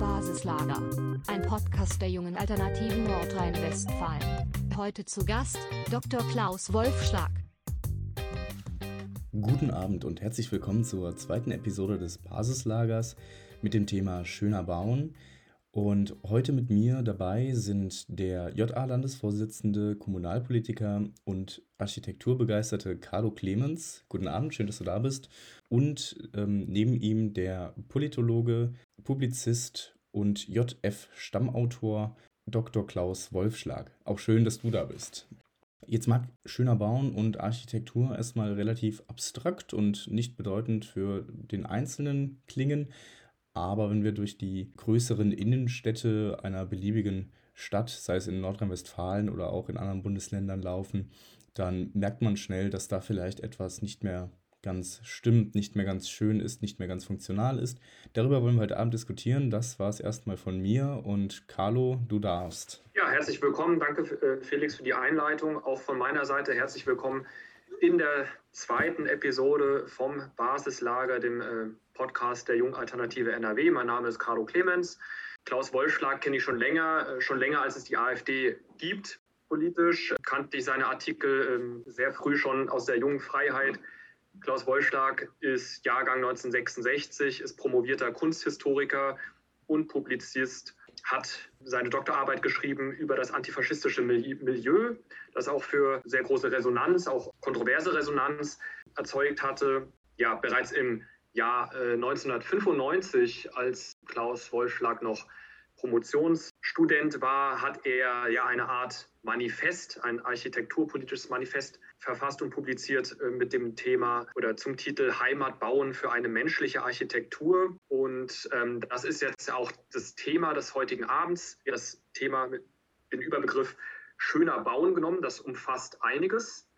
Basislager. Ein Podcast der jungen Alternativen Nordrhein-Westfalen. Heute zu Gast Dr. Klaus Wolfschlag. Guten Abend und herzlich willkommen zur zweiten Episode des Basislagers mit dem Thema Schöner Bauen. Und heute mit mir dabei sind der JA-Landesvorsitzende, Kommunalpolitiker und Architekturbegeisterte Carlo Clemens. Guten Abend, schön, dass du da bist. Und ähm, neben ihm der Politologe, Publizist und JF-Stammautor Dr. Klaus Wolfschlag. Auch schön, dass du da bist. Jetzt mag schöner Bauen und Architektur erstmal relativ abstrakt und nicht bedeutend für den Einzelnen klingen. Aber wenn wir durch die größeren Innenstädte einer beliebigen Stadt, sei es in Nordrhein-Westfalen oder auch in anderen Bundesländern laufen, dann merkt man schnell, dass da vielleicht etwas nicht mehr ganz stimmt, nicht mehr ganz schön ist, nicht mehr ganz funktional ist. Darüber wollen wir heute Abend diskutieren. Das war es erstmal von mir und Carlo, du darfst. Ja, herzlich willkommen. Danke äh, Felix für die Einleitung. Auch von meiner Seite herzlich willkommen in der zweiten Episode vom Basislager, dem äh, Podcast der Jungalternative NRW. Mein Name ist Carlo Clemens. Klaus Wollschlag kenne ich schon länger, äh, schon länger als es die AfD gibt. Politisch kannte ich seine Artikel ähm, sehr früh schon aus der jungen Freiheit. Klaus Wollschlag ist Jahrgang 1966, ist promovierter Kunsthistoriker und Publizist hat seine Doktorarbeit geschrieben über das antifaschistische Milieu, das auch für sehr große Resonanz, auch kontroverse Resonanz erzeugt hatte. Ja, bereits im Jahr 1995, äh, als Klaus Wollschlag noch Promotionsstudent war, hat er ja eine Art Manifest, ein architekturpolitisches Manifest verfasst und publiziert äh, mit dem Thema oder zum Titel Heimat bauen für eine menschliche Architektur. Und ähm, das ist jetzt auch das Thema des heutigen Abends. Das Thema mit dem Überbegriff schöner Bauen genommen. Das umfasst einiges.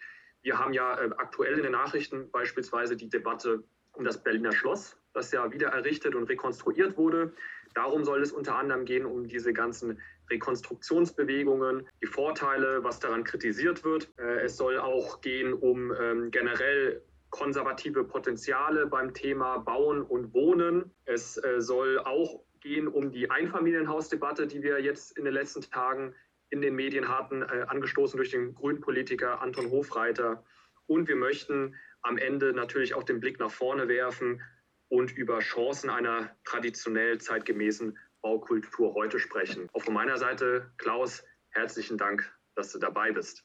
Wir haben ja äh, aktuell in den Nachrichten beispielsweise die Debatte das Berliner Schloss, das ja wieder errichtet und rekonstruiert wurde. Darum soll es unter anderem gehen, um diese ganzen Rekonstruktionsbewegungen, die Vorteile, was daran kritisiert wird. Äh, es soll auch gehen um ähm, generell konservative Potenziale beim Thema Bauen und Wohnen. Es äh, soll auch gehen um die Einfamilienhausdebatte, die wir jetzt in den letzten Tagen in den Medien hatten, äh, angestoßen durch den grünen Politiker Anton Hofreiter. Und wir möchten am Ende natürlich auch den Blick nach vorne werfen und über Chancen einer traditionell zeitgemäßen Baukultur heute sprechen. Auch von meiner Seite, Klaus, herzlichen Dank, dass du dabei bist.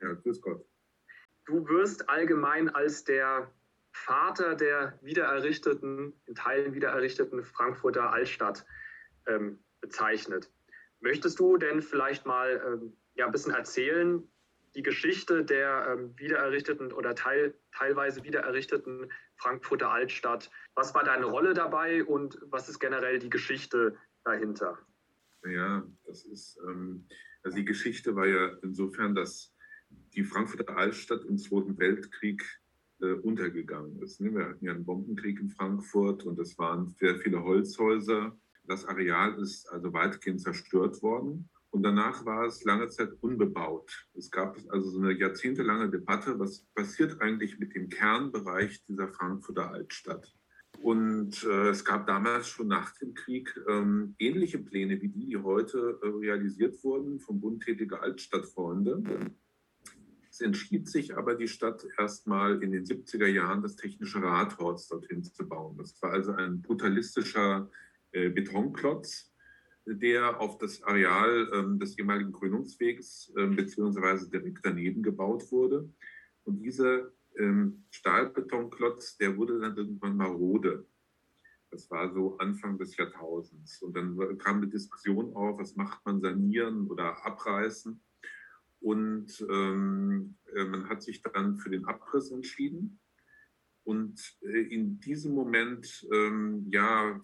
Ja, grüß Gott. Du wirst allgemein als der Vater der wiedererrichteten, in Teilen wiedererrichteten Frankfurter Altstadt ähm, bezeichnet. Möchtest du denn vielleicht mal ähm, ja, ein bisschen erzählen, die Geschichte der ähm, wiedererrichteten oder teil, teilweise wiedererrichteten Frankfurter Altstadt. Was war deine Rolle dabei und was ist generell die Geschichte dahinter? Ja, das ist, ähm, also die Geschichte war ja insofern, dass die Frankfurter Altstadt im Zweiten Weltkrieg äh, untergegangen ist. Ne? Wir hatten ja einen Bombenkrieg in Frankfurt und es waren sehr viele Holzhäuser. Das Areal ist also weitgehend zerstört worden. Und danach war es lange Zeit unbebaut. Es gab also so eine jahrzehntelange Debatte, was passiert eigentlich mit dem Kernbereich dieser Frankfurter Altstadt. Und äh, es gab damals schon nach dem Krieg ähm, ähnliche Pläne wie die, die heute äh, realisiert wurden vom Bund tätige Altstadtfreunde. Es entschied sich aber die Stadt erstmal in den 70er Jahren das technische Rathaus dorthin zu bauen. Das war also ein brutalistischer äh, Betonklotz, der auf das Areal ähm, des ehemaligen Krönungswegs ähm, beziehungsweise direkt daneben gebaut wurde. Und dieser ähm, Stahlbetonklotz, der wurde dann irgendwann marode. Das war so Anfang des Jahrtausends. Und dann kam die Diskussion auf, was macht man, sanieren oder abreißen. Und ähm, äh, man hat sich dann für den Abriss entschieden. Und äh, in diesem Moment, ähm, ja,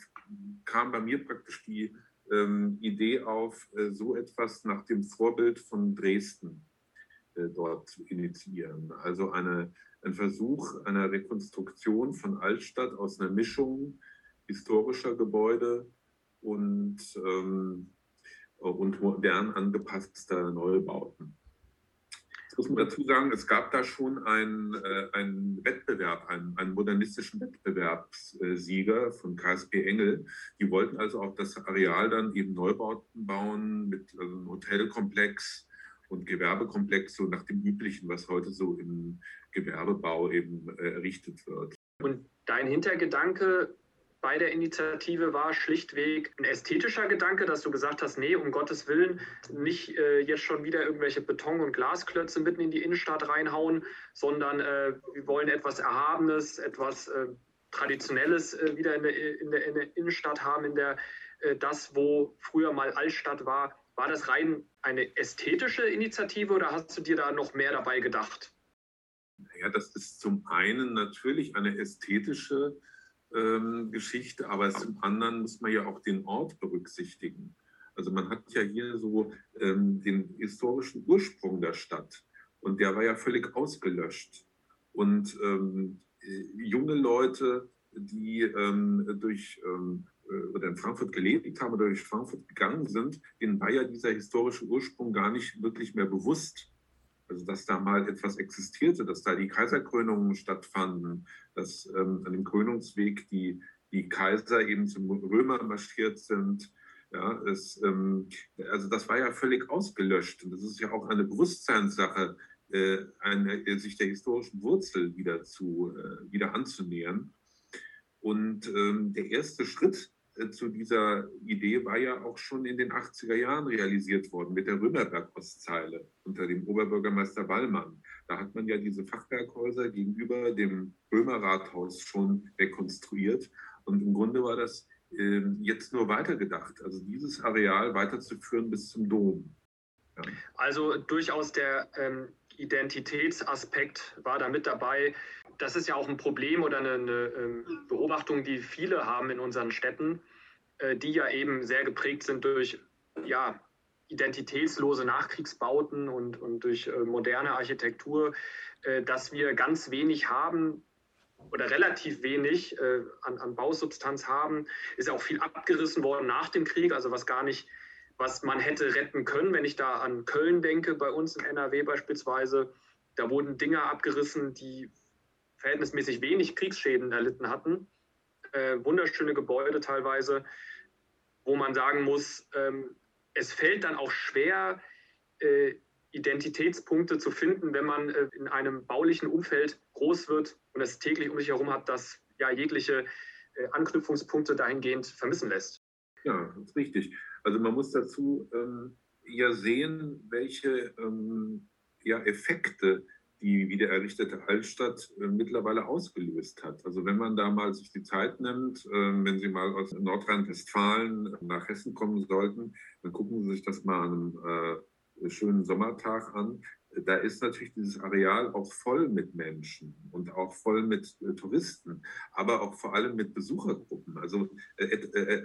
kam bei mir praktisch die ähm, Idee auf, äh, so etwas nach dem Vorbild von Dresden äh, dort zu initiieren. Also eine, ein Versuch einer Rekonstruktion von Altstadt aus einer Mischung historischer Gebäude und, ähm, und modern angepasster Neubauten. Muss man dazu sagen, es gab da schon einen, äh, einen Wettbewerb, einen, einen modernistischen Wettbewerbssieger von KSP Engel. Die wollten also auch das Areal dann eben Neubauten bauen mit also einem Hotelkomplex und Gewerbekomplex, so nach dem üblichen, was heute so im Gewerbebau eben äh, errichtet wird. Und dein Hintergedanke bei der Initiative war schlichtweg ein ästhetischer Gedanke, dass du gesagt hast, nee, um Gottes Willen, nicht äh, jetzt schon wieder irgendwelche Beton- und Glasklötze mitten in die Innenstadt reinhauen, sondern äh, wir wollen etwas Erhabenes, etwas äh, Traditionelles äh, wieder in der, in, der, in der, Innenstadt haben, in der äh, das, wo früher mal Altstadt war. War das rein eine ästhetische Initiative oder hast du dir da noch mehr dabei gedacht? Ja, das ist zum einen natürlich eine ästhetische ähm, Geschichte, aber zum anderen muss man ja auch den Ort berücksichtigen. Also man hat ja hier so ähm, den historischen Ursprung der Stadt und der war ja völlig ausgelöscht. Und ähm, junge Leute, die ähm, durch ähm, äh, oder in Frankfurt gelebt haben oder durch Frankfurt gegangen sind, denen war ja dieser historische Ursprung gar nicht wirklich mehr bewusst. Also dass da mal etwas existierte, dass da die Kaiserkrönungen stattfanden, dass ähm, an dem Krönungsweg die, die Kaiser eben zum Römer marschiert sind. Ja, es, ähm, also das war ja völlig ausgelöscht. Und das ist ja auch eine Bewusstseinssache, äh, eine, sich der historischen Wurzel wieder, zu, äh, wieder anzunähern. Und ähm, der erste Schritt äh, zu dieser Idee war ja auch schon in den 80er Jahren realisiert worden mit der Römerberg-Ostzeile unter dem Oberbürgermeister Wallmann. Da hat man ja diese Fachwerkhäuser gegenüber dem Römerrathaus schon rekonstruiert. Und im Grunde war das äh, jetzt nur weitergedacht, also dieses Areal weiterzuführen bis zum Dom. Ja. Also durchaus der ähm, Identitätsaspekt war da mit dabei das ist ja auch ein Problem oder eine, eine ähm, Beobachtung, die viele haben in unseren Städten, äh, die ja eben sehr geprägt sind durch ja, identitätslose Nachkriegsbauten und, und durch äh, moderne Architektur, äh, dass wir ganz wenig haben oder relativ wenig an, an Bausubstanz haben. Ist ja auch viel abgerissen worden nach dem Krieg, also was gar nicht, was man hätte retten können, wenn ich da an Köln denke, bei uns in NRW beispielsweise. Da wurden Dinge abgerissen, die verhältnismäßig wenig Kriegsschäden erlitten hatten. Äh, wunderschöne Gebäude teilweise, wo man sagen muss, ähm, es fällt dann auch schwer, äh, Identitätspunkte zu finden, wenn man äh, in einem baulichen Umfeld groß wird und es täglich um sich herum hat, das ja jegliche äh, Anknüpfungspunkte dahingehend vermissen lässt. Ja, das ist richtig. Also man muss dazu ähm, ja sehen, welche ähm, ja, Effekte die wiedererrichtete Altstadt äh, mittlerweile ausgelöst hat. Also wenn man da mal sich die Zeit nimmt, äh, wenn Sie mal aus Nordrhein-Westfalen nach Hessen kommen sollten, dann gucken Sie sich das mal an einem äh, schönen Sommertag an. Da ist natürlich dieses Areal auch voll mit Menschen und auch voll mit äh, Touristen, aber auch vor allem mit Besuchergruppen. Also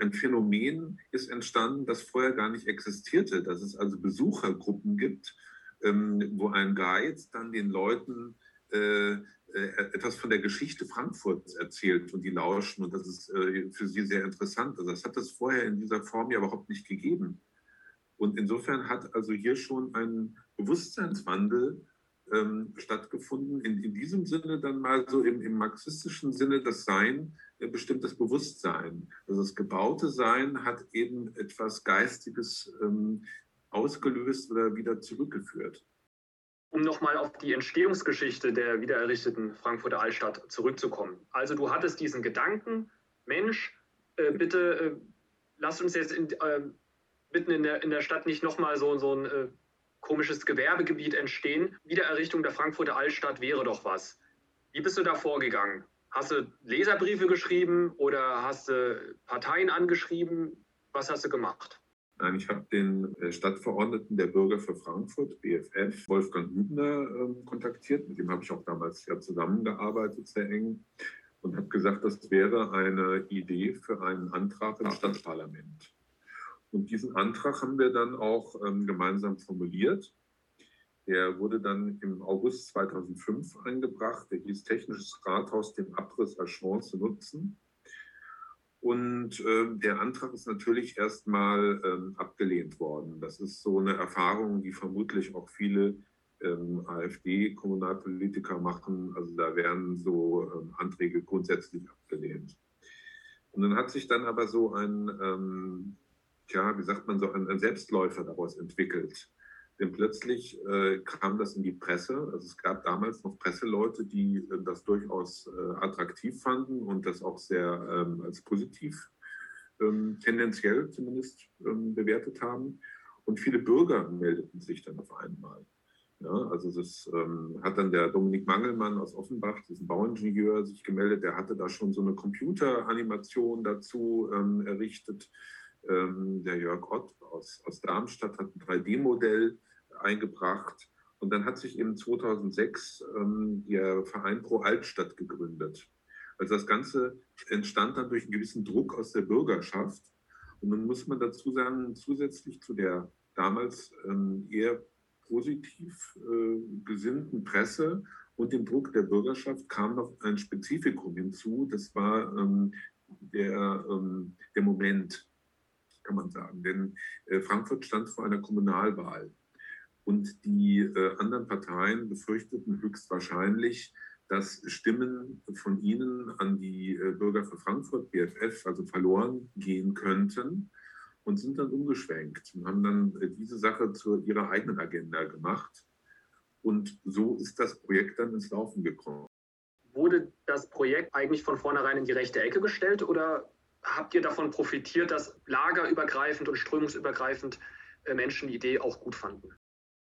ein Phänomen ist entstanden, das vorher gar nicht existierte, dass es also Besuchergruppen gibt, ähm, wo ein Guide dann den Leuten äh, äh, etwas von der Geschichte Frankfurts erzählt und die lauschen und das ist äh, für sie sehr interessant. Also das hat es vorher in dieser Form ja überhaupt nicht gegeben. Und insofern hat also hier schon ein Bewusstseinswandel ähm, stattgefunden. In, in, diesem Sinne dann mal so im, im marxistischen Sinne das Sein äh, bestimmt das Bewusstsein. Also das gebaute Sein hat eben etwas Geistiges ähm, ausgelöst oder wieder zurückgeführt. Um nochmal auf die Entstehungsgeschichte der wiedererrichteten Frankfurter Altstadt zurückzukommen. Also du hattest diesen Gedanken, Mensch, äh, bitte äh, lass uns jetzt in, äh, mitten in der, in der Stadt nicht nochmal so, so ein äh, komisches Gewerbegebiet entstehen. Wiedererrichtung der Frankfurter Altstadt wäre doch was. Wie bist du da vorgegangen? Hast du Leserbriefe geschrieben oder hast du Parteien angeschrieben? Was hast du gemacht? Nein, ich habe den äh, Stadtverordneten der Bürger für Frankfurt, BFF, Wolfgang Hübner, äh, kontaktiert. Mit dem habe ich auch damals ja zusammengearbeitet, sehr eng. Und habe gesagt, das wäre eine Idee für einen Antrag im Stadtparlament. Und diesen Antrag haben wir dann auch ähm, gemeinsam formuliert. Der wurde dann im August 2005 eingebracht. Der hieß Technisches Rathaus den Abriss als Chance nutzen. Und äh, der Antrag ist natürlich erstmal ähm, abgelehnt worden. Das ist so eine Erfahrung, die vermutlich auch viele ähm, AfD-Kommunalpolitiker machen. Also da werden so ähm, Anträge grundsätzlich abgelehnt. Und dann hat sich dann aber so ein, ähm, tja, wie sagt man so, ein, ein Selbstläufer daraus entwickelt. Denn plötzlich äh, kam das in die Presse. Also es gab damals noch Presseleute, die äh, das durchaus äh, attraktiv fanden und das auch sehr ähm, als positiv ähm, tendenziell zumindest ähm, bewertet haben. Und viele Bürger meldeten sich dann auf einmal. Ja, also das ähm, hat dann der Dominik Mangelmann aus Offenbach, diesen Bauingenieur, sich gemeldet. Der hatte da schon so eine Computeranimation dazu ähm, errichtet. Ähm, der Jörg Ott aus, aus Darmstadt hat ein 3D-Modell eingebracht. Und dann hat sich eben 2006 ähm, der Verein Pro Altstadt gegründet. Also das Ganze entstand dann durch einen gewissen Druck aus der Bürgerschaft. Und nun muss man dazu sagen, zusätzlich zu der damals ähm, eher positiv äh, gesinnten Presse und dem Druck der Bürgerschaft kam noch ein Spezifikum hinzu. Das war ähm, der, ähm, der Moment, kann man sagen. Denn äh, Frankfurt stand vor einer Kommunalwahl. Und die äh, anderen Parteien befürchteten höchstwahrscheinlich, dass Stimmen von ihnen an die äh, Bürger für Frankfurt, BFF, also verloren gehen könnten und sind dann umgeschwenkt und haben dann äh, diese Sache zu ihrer eigenen Agenda gemacht. Und so ist das Projekt dann ins Laufen gekommen. Wurde das Projekt eigentlich von vornherein in die rechte Ecke gestellt oder habt ihr davon profitiert, dass lagerübergreifend und strömungsübergreifend äh, Menschen die Idee auch gut fanden?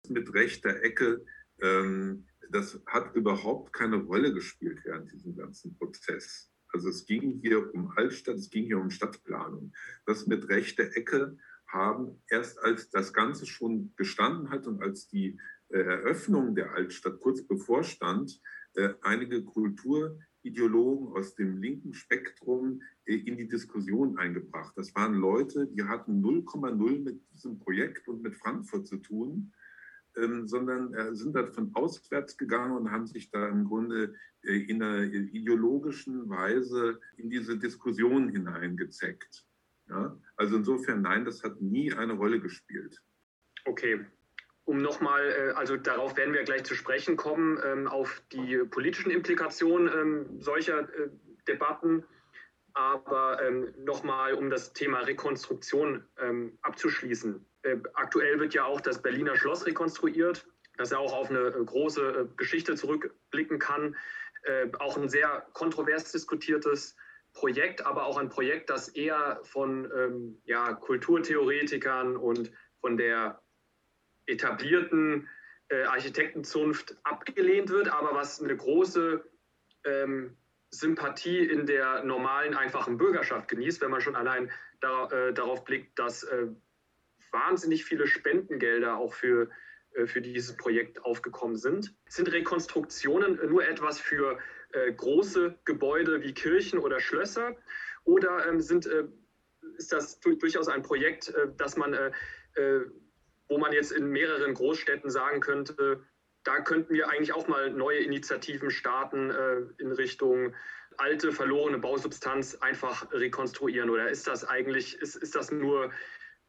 Mit rechter Ecke, ähm, das hat überhaupt keine Rolle gespielt während diesem ganzen Prozess. Also es ging hier um Altstadt, es ging hier um Stadtplanung. Das mit rechter Ecke haben erst als das Ganze schon gestanden hat und als die äh, Eröffnung der Altstadt kurz bevorstand, äh, einige Kulturideologen aus dem linken Spektrum äh, in die Diskussion eingebracht. Das waren Leute, die hatten 0,0 mit diesem Projekt und mit Frankfurt zu tun ähm, sondern äh, sind davon auswärts gegangen und haben sich da im Grunde äh, in einer ideologischen Weise in diese Diskussion hineingezeckt. Ja? Also insofern, nein, das hat nie eine Rolle gespielt. Okay. Um nochmal, äh, also darauf werden wir gleich zu sprechen kommen, ähm, auf die politischen Implikationen ähm, solcher äh, Debatten. Aber ähm, nochmal, um das Thema Rekonstruktion abzuschließen. Äh, aktuell wird ja auch das Berliner Schloss rekonstruiert, das ja auch auf eine große Geschichte zurückblicken kann. Auch ein sehr kontrovers diskutiertes Projekt, aber auch ein Projekt, das eher von ja, Kulturtheoretikern und von der etablierten äh, Architektenzunft abgelehnt wird, aber was eine große ähm, Sympathie in der normalen, einfachen Bürgerschaft genießt, wenn man schon allein da, äh, darauf blickt, dass äh, wahnsinnig viele Spendengelder auch für, äh, für dieses Projekt aufgekommen sind. Sind Rekonstruktionen nur etwas für äh, große Gebäude wie Kirchen oder Schlösser oder ähm, sind, äh, ist das durchaus ein Projekt, das man, wo man jetzt in mehreren Großstädten sagen könnte, da könnten wir eigentlich auch mal neue Initiativen starten äh, in Richtung alte, verlorene Bausubstanz einfach rekonstruieren? Oder ist das eigentlich, ist, ist das nur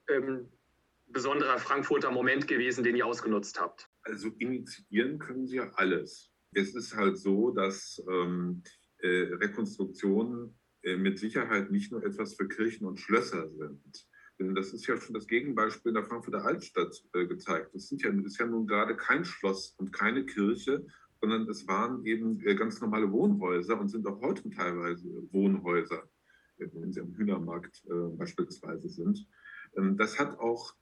ähm, besonderer Frankfurter Moment gewesen, den ihr ausgenutzt habt? Also initiieren können Sie ja alles. Es ist halt so, dass ähm, äh, Rekonstruktionen äh, mit Sicherheit nicht nur etwas für Kirchen und Schlösser sind. Denn das ist ja schon das Gegenbeispiel in der Frankfurter Altstadt äh, gezeigt. Das, sind ja, ist ja nun gerade kein Schloss und keine Kirche, sondern es waren eben äh, ganz normale Wohnhäuser und sind auch heute teilweise Wohnhäuser, äh, wenn sie am Hühnermarkt beispielsweise sind. Ähm, das hat auch,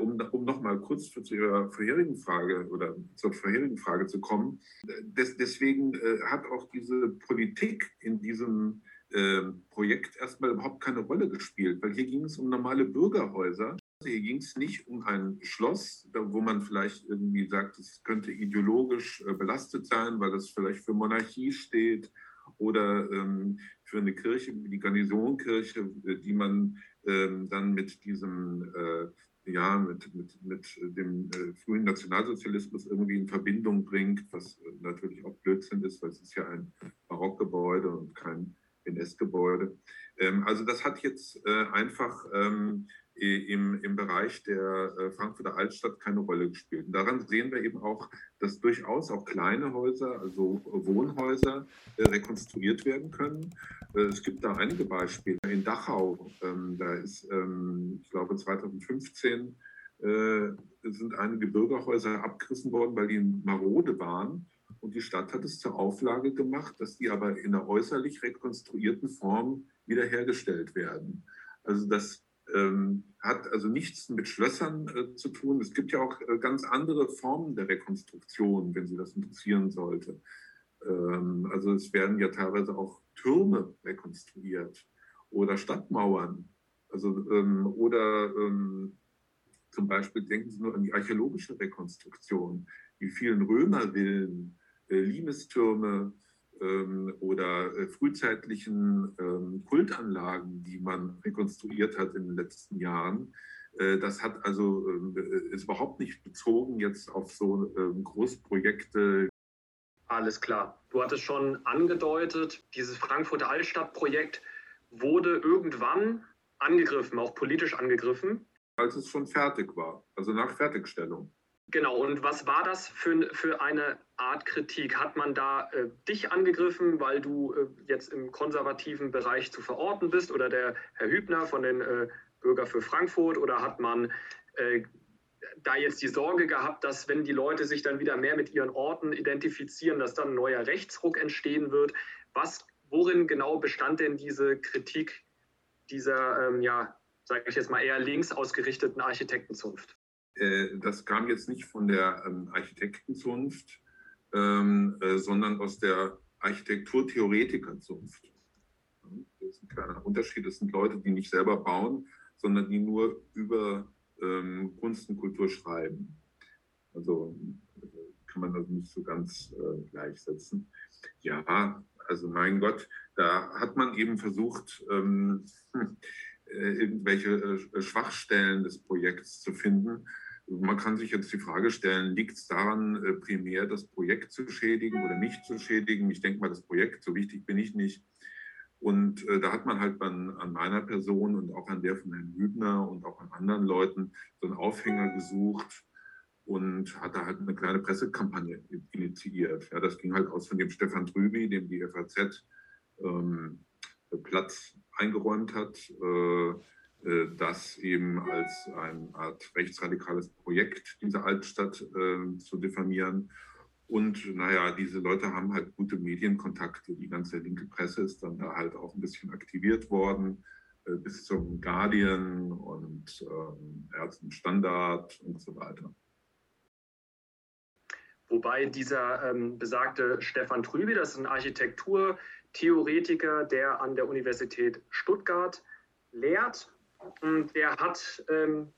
um, um nochmal kurz zu Ihrer vorherigen Frage oder zur vorherigen Frage zu kommen, des, deswegen hat auch diese Politik in diesem Projekt erstmal überhaupt keine Rolle gespielt, weil hier ging es um normale Bürgerhäuser. Hier ging es nicht um ein Schloss, wo man vielleicht irgendwie sagt, es könnte ideologisch äh, belastet sein, weil das vielleicht für Monarchie steht oder ähm, für eine Kirche wie die Garnisonkirche, äh, die man ähm, dann mit diesem äh, ja, mit, mit, mit dem äh, frühen Nationalsozialismus irgendwie in Verbindung bringt, was äh, natürlich auch Blödsinn ist, weil es ist ja ein Barockgebäude und kein NS-Gebäude. Ähm, also das hat jetzt äh, einfach ähm, im, im Bereich der äh, Frankfurter Altstadt keine Rolle gespielt. Und daran sehen wir eben auch, dass durchaus auch kleine Häuser, also Wohnhäuser, äh, rekonstruiert werden können. Es gibt da einige Beispiele. In Dachau, ähm, da ist, ich glaube, 2015 sind einige Bürgerhäuser abgerissen worden, weil die marode waren. Und die Stadt hat es zur Auflage gemacht, dass die aber in einer äußerlich rekonstruierten Form wiederhergestellt werden. Also das ähm, hat also nichts mit Schlössern äh, zu tun. Es gibt ja auch äh, ganz andere Formen der Rekonstruktion, wenn Sie das interessieren sollte. Ähm, also es werden ja teilweise auch Türme rekonstruiert oder Stadtmauern. Also, ähm, oder ähm, zum Beispiel denken Sie nur an die archäologische Rekonstruktion, die vielen Römervillen, äh, Limestürme, ähm, oder äh, frühzeitlichen ähm, Kultanlagen, die man rekonstruiert hat in den letzten Jahren. Äh, das hat also äh, ist überhaupt nicht bezogen jetzt auf so ähm, Großprojekte. Alles klar. Du hattest schon angedeutet, dieses Frankfurter Altstadtprojekt wurde irgendwann angegriffen, auch politisch angegriffen. Als es schon fertig war, also nach Fertigstellung. Genau, und was war das für, für eine Art Kritik? Hat man da äh, dich angegriffen, weil du äh, jetzt im konservativen Bereich zu verorten bist oder der Herr Hübner von den äh, Bürger für Frankfurt oder hat man äh, da jetzt die Sorge gehabt, dass wenn die Leute sich dann wieder mehr mit ihren Orten identifizieren, dass dann ein neuer Rechtsruck entstehen wird? Was, worin genau bestand denn diese Kritik dieser, ähm, ja, sage ich jetzt mal eher links ausgerichteten Architektenzunft? Äh, das kam jetzt nicht von der ähm, Architektenzunft, ähm, äh, sondern aus der Architekturtheoretikerzunft. Das ist ein kleiner Unterschied. Das sind Leute, die nicht selber bauen, sondern die nur über ähm, Kunst und Kultur schreiben. Also äh, kann man das nicht so ganz gleichsetzen. Ja, also mein Gott, da hat man eben versucht, ähm, äh, irgendwelche äh, Schwachstellen des Projekts zu finden man kann sich jetzt die Frage stellen, liegt es daran, äh, primär das Projekt zu schädigen oder nicht zu schädigen? Ich denke mal, das Projekt, so wichtig bin ich nicht. Und äh, da hat man halt an, an, meiner Person und auch an der von Herrn Hübner und auch an anderen Leuten so einen Aufhänger gesucht und hat da halt eine kleine Pressekampagne initiiert. Ja, das ging halt aus von dem Stefan Trüby, dem die FAZ ähm, Platz eingeräumt hat. Äh, das eben als eine Art rechtsradikales Projekt diese Altstadt äh, zu diffamieren. Und naja, diese Leute haben halt gute Medienkontakte. Die ganze linke Presse ist dann da halt auch ein bisschen aktiviert worden, äh, bis zum Guardian und ähm, Ärzten Standard und so weiter. Wobei dieser ähm, besagte Stefan Trüby, das ist ein Architekturtheoretiker, der an der Universität Stuttgart lehrt der hat ähm,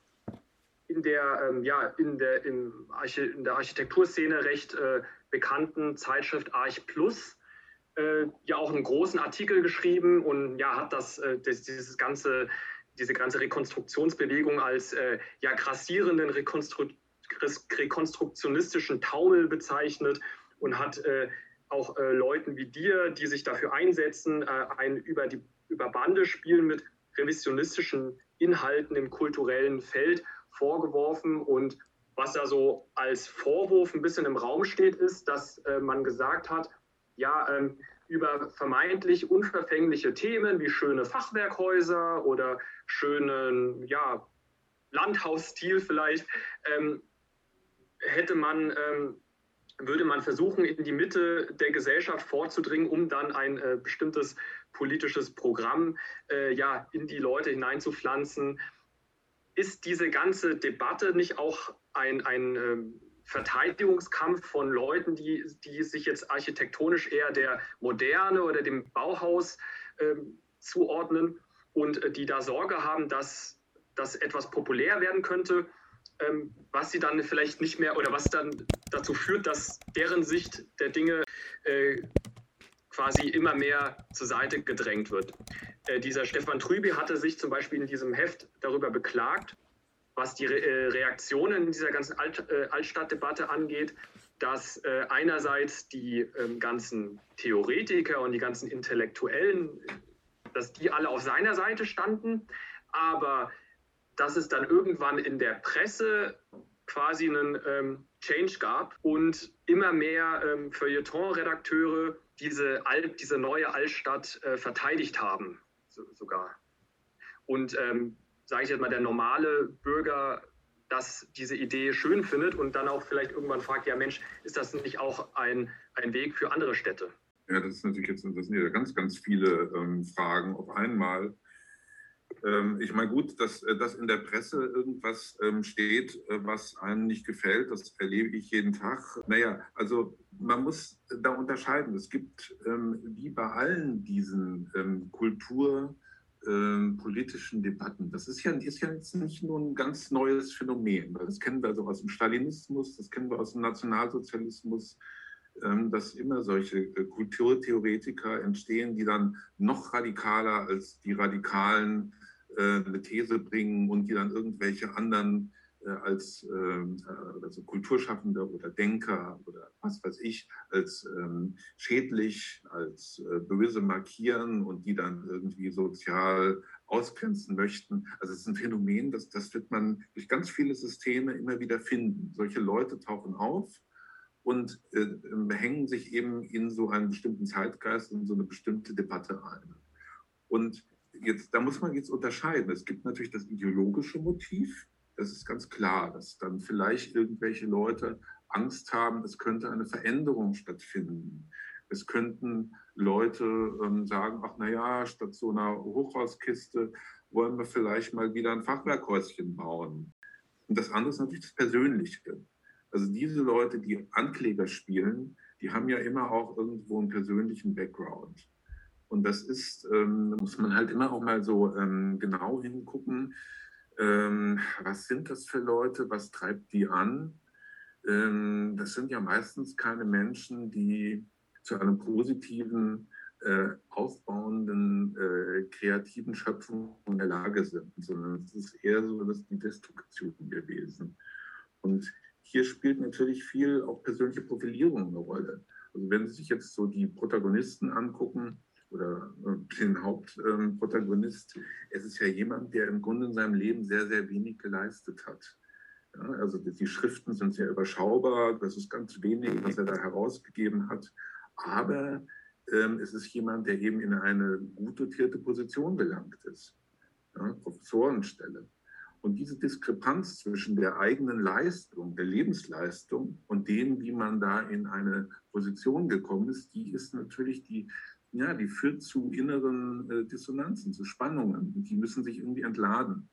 in, der, ähm, ja, in, der, in, Arche, in der Architekturszene recht äh, bekannten Zeitschrift Arch Plus äh, ja auch einen großen Artikel geschrieben und ja, hat das, äh, das dieses ganze, diese ganze Rekonstruktionsbewegung als äh, ja, grassierenden Rekonstru rekonstruktionistischen Taumel bezeichnet und hat äh, auch äh, Leuten wie dir, die sich dafür einsetzen, ein über die über Bande spielen mit revisionistischen Inhalten im kulturellen Feld vorgeworfen. Und was da so als Vorwurf ein bisschen im Raum steht, ist, dass äh, man gesagt hat, ja, ähm, über vermeintlich unverfängliche Themen wie schöne Fachwerkhäuser oder schönen ja, Landhausstil vielleicht, ähm, hätte man, ähm, würde man versuchen, in die Mitte der Gesellschaft vorzudringen, um dann ein äh, bestimmtes politisches Programm äh, ja, in die Leute hineinzupflanzen. Ist diese ganze Debatte nicht auch ein, ein ähm, Verteidigungskampf von Leuten, die, die sich jetzt architektonisch eher der Moderne oder dem Bauhaus ähm, zuordnen und äh, die da Sorge haben, dass das etwas populär werden könnte, ähm, was sie dann vielleicht nicht mehr oder was dann dazu führt, dass deren Sicht der Dinge äh, quasi immer mehr zur Seite gedrängt wird. Äh, dieser Stefan Trüby hatte sich zum Beispiel in diesem Heft darüber beklagt, was die Re äh, Reaktionen in dieser ganzen Alt, äh, Altstadtdebatte angeht, dass äh, einerseits die ähm, ganzen Theoretiker und die ganzen Intellektuellen, dass die alle auf seiner Seite standen, aber dass es dann irgendwann in der Presse quasi einen ähm, Change gab und immer mehr ähm, Feuilleton-Redakteure diese, diese neue Altstadt äh, verteidigt haben, so, sogar. Und ähm, sage ich jetzt mal, der normale Bürger das diese Idee schön findet und dann auch vielleicht irgendwann fragt, ja Mensch, ist das nicht auch ein, ein Weg für andere Städte? Ja, das ist natürlich jetzt, das sind ja ganz, ganz viele ähm, Fragen auf einmal. Ähm, ich meine, gut, dass, äh, dass in der Presse irgendwas ähm, steht, äh, was einem nicht gefällt, das erlebe ich jeden Tag. Naja, also man muss da unterscheiden. Es gibt, ähm, wie bei allen diesen Kultur- politischen Debatten. Das ist ja, ist ja jetzt nicht nur ein ganz neues Phänomen. Das kennen wir also aus dem Stalinismus, das kennen wir aus dem Nationalsozialismus, dass immer solche äh, Kulturtheoretiker entstehen, die dann noch radikaler als die Radikalen äh, eine These bringen und die dann irgendwelche anderen äh, als ähm, also Kulturschaffende oder Denker oder was weiß ich, als ähm, schädlich, als böse markieren und die dann irgendwie sozial ausgrenzen möchten. Also es ist ein Phänomen, das, das wird man durch ganz viele Systeme immer wieder finden. Solche Leute tauchen auf und äh, hängen sich eben in so einen bestimmten Zeitgeist, in so eine bestimmte Debatte ein. Und jetzt, da muss man jetzt unterscheiden. Es gibt natürlich das ideologische Motiv. Das ist ganz klar, dass dann vielleicht irgendwelche Leute Angst haben, es könnte eine Veränderung stattfinden. Es könnten Leute ähm, sagen, ach naja, statt so einer Hochhauskiste wollen wir vielleicht mal wieder ein Fachwerkhäuschen bauen. Und das andere ist natürlich das Persönliche. Also diese Leute, die Ankläger spielen, die haben ja immer auch irgendwo einen persönlichen Background. Und das ist, ähm, muss man halt immer auch mal so ähm, genau hingucken, ähm, was sind das für Leute, was treibt die an. Ähm, das sind ja meistens keine Menschen, die zu einem positiven, äh, aufbauenden, äh, kreativen Schöpfung in der Lage sind, sondern es ist eher so, dass die Destruktion gewesen. Und hier spielt natürlich viel auch persönliche Profilierung eine Rolle. Also wenn Sie sich jetzt so die Protagonisten angucken, oder äh, den Hauptprotagonist, es ist ja jemand, der im Grunde in seinem Leben sehr, sehr wenig geleistet hat. Ja, also die Schriften sind sehr überschaubar, das ist ganz wenig, was er da herausgegeben hat. Aber ähm, es ist jemand, der eben in eine gut dotierte Position gelangt ist. Ja, Professorenstelle. Und diese Diskrepanz zwischen der eigenen Leistung, der Lebensleistung und dem, wie man da in eine Position gekommen ist, die ist natürlich die ja, die führt zu inneren äh, Dissonanzen, zu Spannungen. Die müssen sich irgendwie entladen.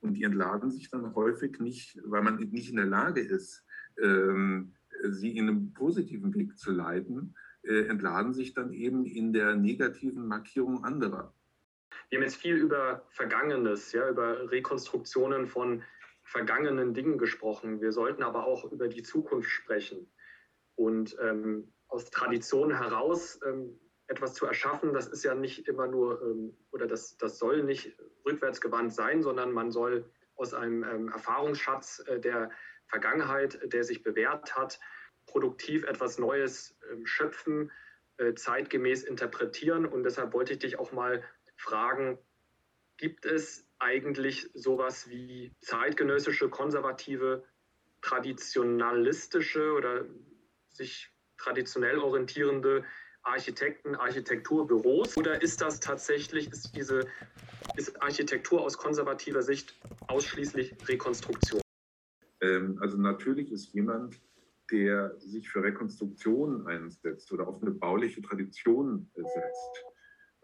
Und die entladen sich dann häufig nicht, weil man nicht in der Lage ist, ähm, sie in einem positiven Weg zu leiten, äh, entladen sich dann eben in der negativen Markierung anderer. Wir haben jetzt viel über Vergangenes, ja, über Rekonstruktionen von vergangenen Dingen gesprochen. Wir sollten aber auch über die Zukunft sprechen. Und ähm, aus Tradition heraus ähm, etwas zu erschaffen, das ist ja nicht immer nur, ähm, oder das, das soll nicht rückwärtsgewandt sein, sondern man soll aus einem ähm, Erfahrungsschatz äh, der Vergangenheit, der sich bewährt hat, produktiv etwas Neues ähm, schöpfen, äh, zeitgemäß interpretieren. Und deshalb wollte ich dich auch mal fragen, gibt es eigentlich sowas wie zeitgenössische, konservative, traditionalistische oder sich traditionell orientierende Architekten, Architekturbüros oder ist das tatsächlich, ist diese ist Architektur aus konservativer Sicht ausschließlich Rekonstruktion? Ähm, also natürlich ist jemand, der sich für Rekonstruktion einsetzt oder auf eine bauliche Tradition setzt,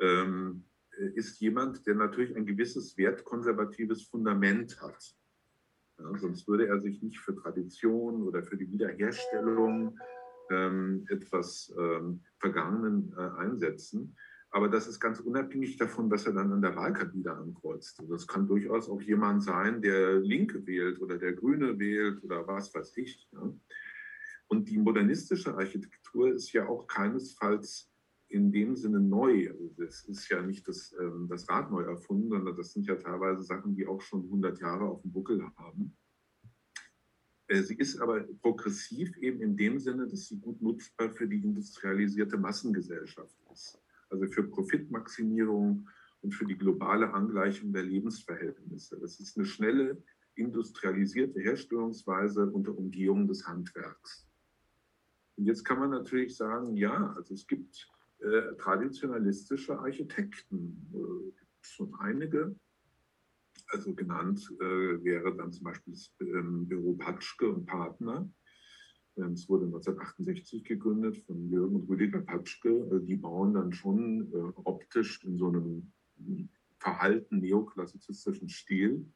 ähm, ist jemand, der natürlich ein gewisses wertkonservatives Fundament hat. Ja, sonst würde er sich nicht für Tradition oder für die Wiederherstellung ähm, etwas ähm, Vergangenen äh, einsetzen. Aber das ist ganz unabhängig davon, was er dann an der Wahlkabine ankreuzt. Also das kann durchaus auch jemand sein, der Linke wählt oder der Grüne wählt oder was weiß ich. Ja. Und die modernistische Architektur ist ja auch keinesfalls in dem Sinne neu. Also das ist ja nicht das, ähm, das Rad neu erfunden, sondern das sind ja teilweise Sachen, die auch schon 100 Jahre auf dem Buckel haben. Äh, sie ist aber progressiv eben in dem Sinne, dass sie gut nutzbar für die industrialisierte Massengesellschaft ist. Also für Profitmaximierung und für die globale Angleichung der Lebensverhältnisse. Das ist eine schnelle, industrialisierte Herstellungsweise unter Umgehung des Handwerks. Und jetzt kann man natürlich sagen, ja, also es gibt äh, traditionalistische Architekten, äh, schon einige. Also genannt äh, wäre dann zum Beispiel das ähm, Büro Patschke und Partner. Ähm, es wurde 1968 gegründet von Jürgen und Rüdiger Patschke. Also die bauen dann schon äh, optisch in so einem verhalten neoklassizistischen Stil.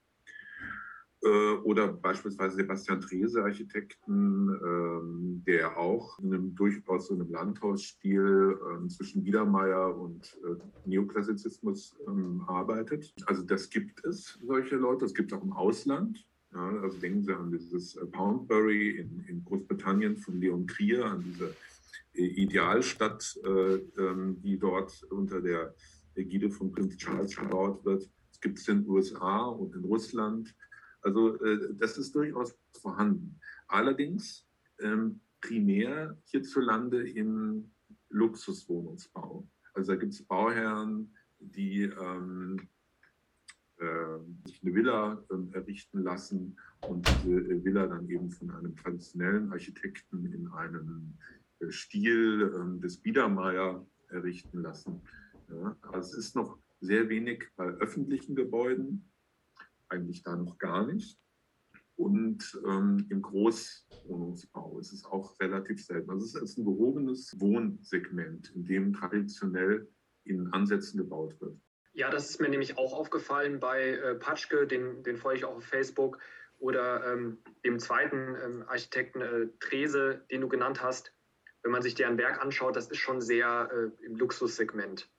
Äh, oder beispielsweise Sebastian Trese, Architekten, ähm, der auch in einem durchaus so einem Landhausstil ähm, zwischen Biedermeier und äh, Neoklassizismus ähm, arbeitet. Also das gibt es, solche Leute. Das gibt es auch im Ausland. Ja, also denken Sie an dieses äh, Poundbury in, in Großbritannien von Leon Krier, an diese Idealstadt, die dort unter der Ägide von Prinz Charles gebaut wird. Es gibt es in den USA und in Russland. Also äh, das ist durchaus vorhanden. Allerdings ähm, primär hierzulande im Luxuswohnungsbau. Also da gibt es Bauherren, die ähm, äh, sich eine Villa äh, errichten lassen und diese Villa dann eben von einem traditionellen Architekten in einem äh, Stil ähm, des Biedermeier errichten lassen. Ja, also es ist noch sehr wenig bei öffentlichen Gebäuden, eigentlich da noch gar nicht. Und ähm, im Großwohnungsbau ist es auch relativ selten. Also es ist ein gehobenes Wohnsegment, in dem traditionell in Ansätzen gebaut wird. Ja, das ist mir nämlich auch aufgefallen bei äh, Patschke, den, den folge ich auch auf Facebook, oder ähm, dem zweiten ähm, Architekten äh, Trese, den du genannt hast. Wenn man sich deren Werk anschaut, das ist schon sehr äh, im Luxussegment.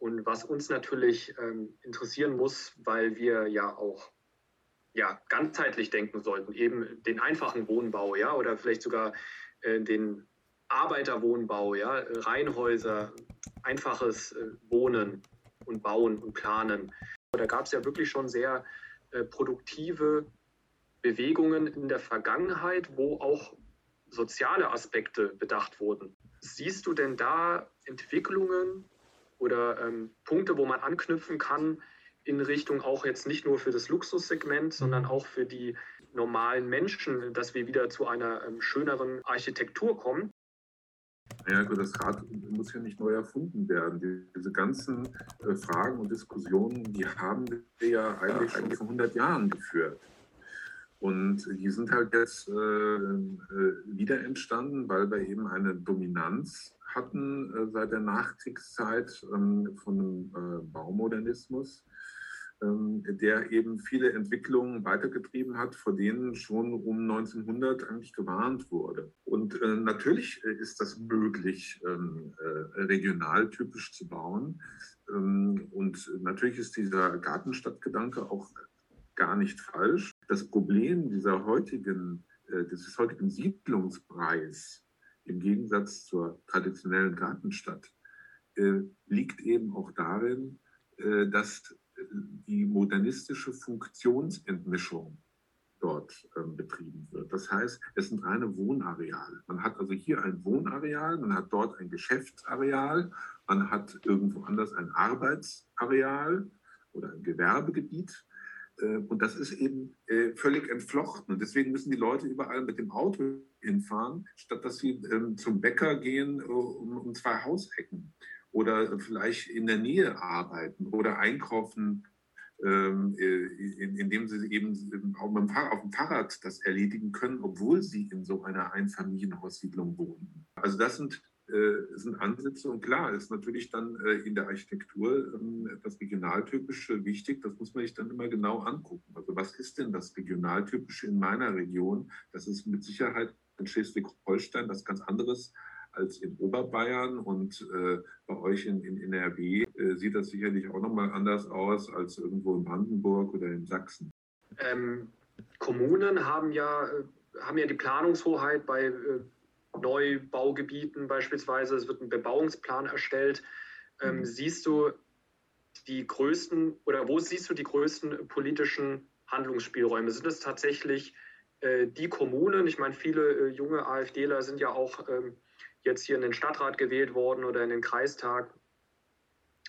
Und was uns natürlich ähm, interessieren muss, weil wir ja auch ja, ganzheitlich denken sollten, eben den einfachen Wohnbau, ja, oder vielleicht sogar äh, den Arbeiterwohnbau, ja, Reihenhäuser, einfaches äh, Wohnen und Bauen und Planen. Da gab es ja wirklich schon sehr äh, produktive Bewegungen in der Vergangenheit, wo auch soziale Aspekte bedacht wurden. Siehst du denn da Entwicklungen oder ähm, Punkte, wo man anknüpfen kann in Richtung auch jetzt nicht nur für das Luxussegment, sondern auch für die normalen Menschen, dass wir wieder zu einer ähm, schöneren Architektur kommen? Ja, gut, das Rad muss ja nicht neu erfunden werden. Diese ganzen äh, Fragen und Diskussionen, die haben wir ja eigentlich schon vor 100 Jahren geführt. Und die sind halt jetzt äh, äh, wieder entstanden, weil wir eben eine Dominanz hatten äh, seit der Nachkriegszeit ähm, von einem äh, Baumodernismus, ähm, der eben viele Entwicklungen weitergetrieben hat, vor denen schon um 1900 eigentlich gewarnt wurde. Und äh, natürlich ist das möglich, ähm, regionaltypisch zu bauen. und natürlich ist dieser Gartenstadtgedanke auch gar nicht falsch. Das Problem dieser heutigen, dieses heutigen Siedlungspreis im Gegensatz zur traditionellen Gartenstadt, äh, liegt eben auch darin, äh, dass die modernistische Funktionsentmischung dort ähm, betrieben wird. Das heißt, es sind reine Wohnareale. Man hat also hier ein Wohnareal, man hat dort ein Geschäftsareal, man hat irgendwo anders ein Arbeitsareal oder ein Gewerbegebiet und das ist eben äh, völlig entflochten. Und deswegen müssen die Leute überall mit dem Auto hinfahren, statt dass sie ähm, zum Bäcker gehen äh, um, zwei Hausecken oder vielleicht in der Nähe arbeiten oder einkaufen, ähm, indem sie eben auf dem Fahrrad das erledigen können, obwohl sie in so einer Einfamilienhaussiedlung wohnen. Also das sind äh, sind Ansätze und klar ist natürlich dann äh, in der Architektur ähm, das Regionaltypische wichtig. Das muss man sich dann immer genau angucken. Also was ist denn das Regionaltypische in meiner Region? Das ist mit Sicherheit in Schleswig-Holstein was ganz anderes als in Oberbayern und äh, bei euch in, in NRW äh, sieht das sicherlich auch nochmal anders aus als irgendwo in Brandenburg oder in Sachsen. Ähm, Kommunen haben ja, äh, haben ja die Planungshoheit bei äh, Neubaugebieten beispielsweise, es wird ein Bebauungsplan erstellt. Ähm, mhm. Siehst du die größten oder wo siehst du die größten politischen Handlungsspielräume? Sind es tatsächlich äh, die Kommunen? Ich meine, viele äh, junge AfDler sind ja auch ähm, jetzt hier in den Stadtrat gewählt worden oder in den Kreistag,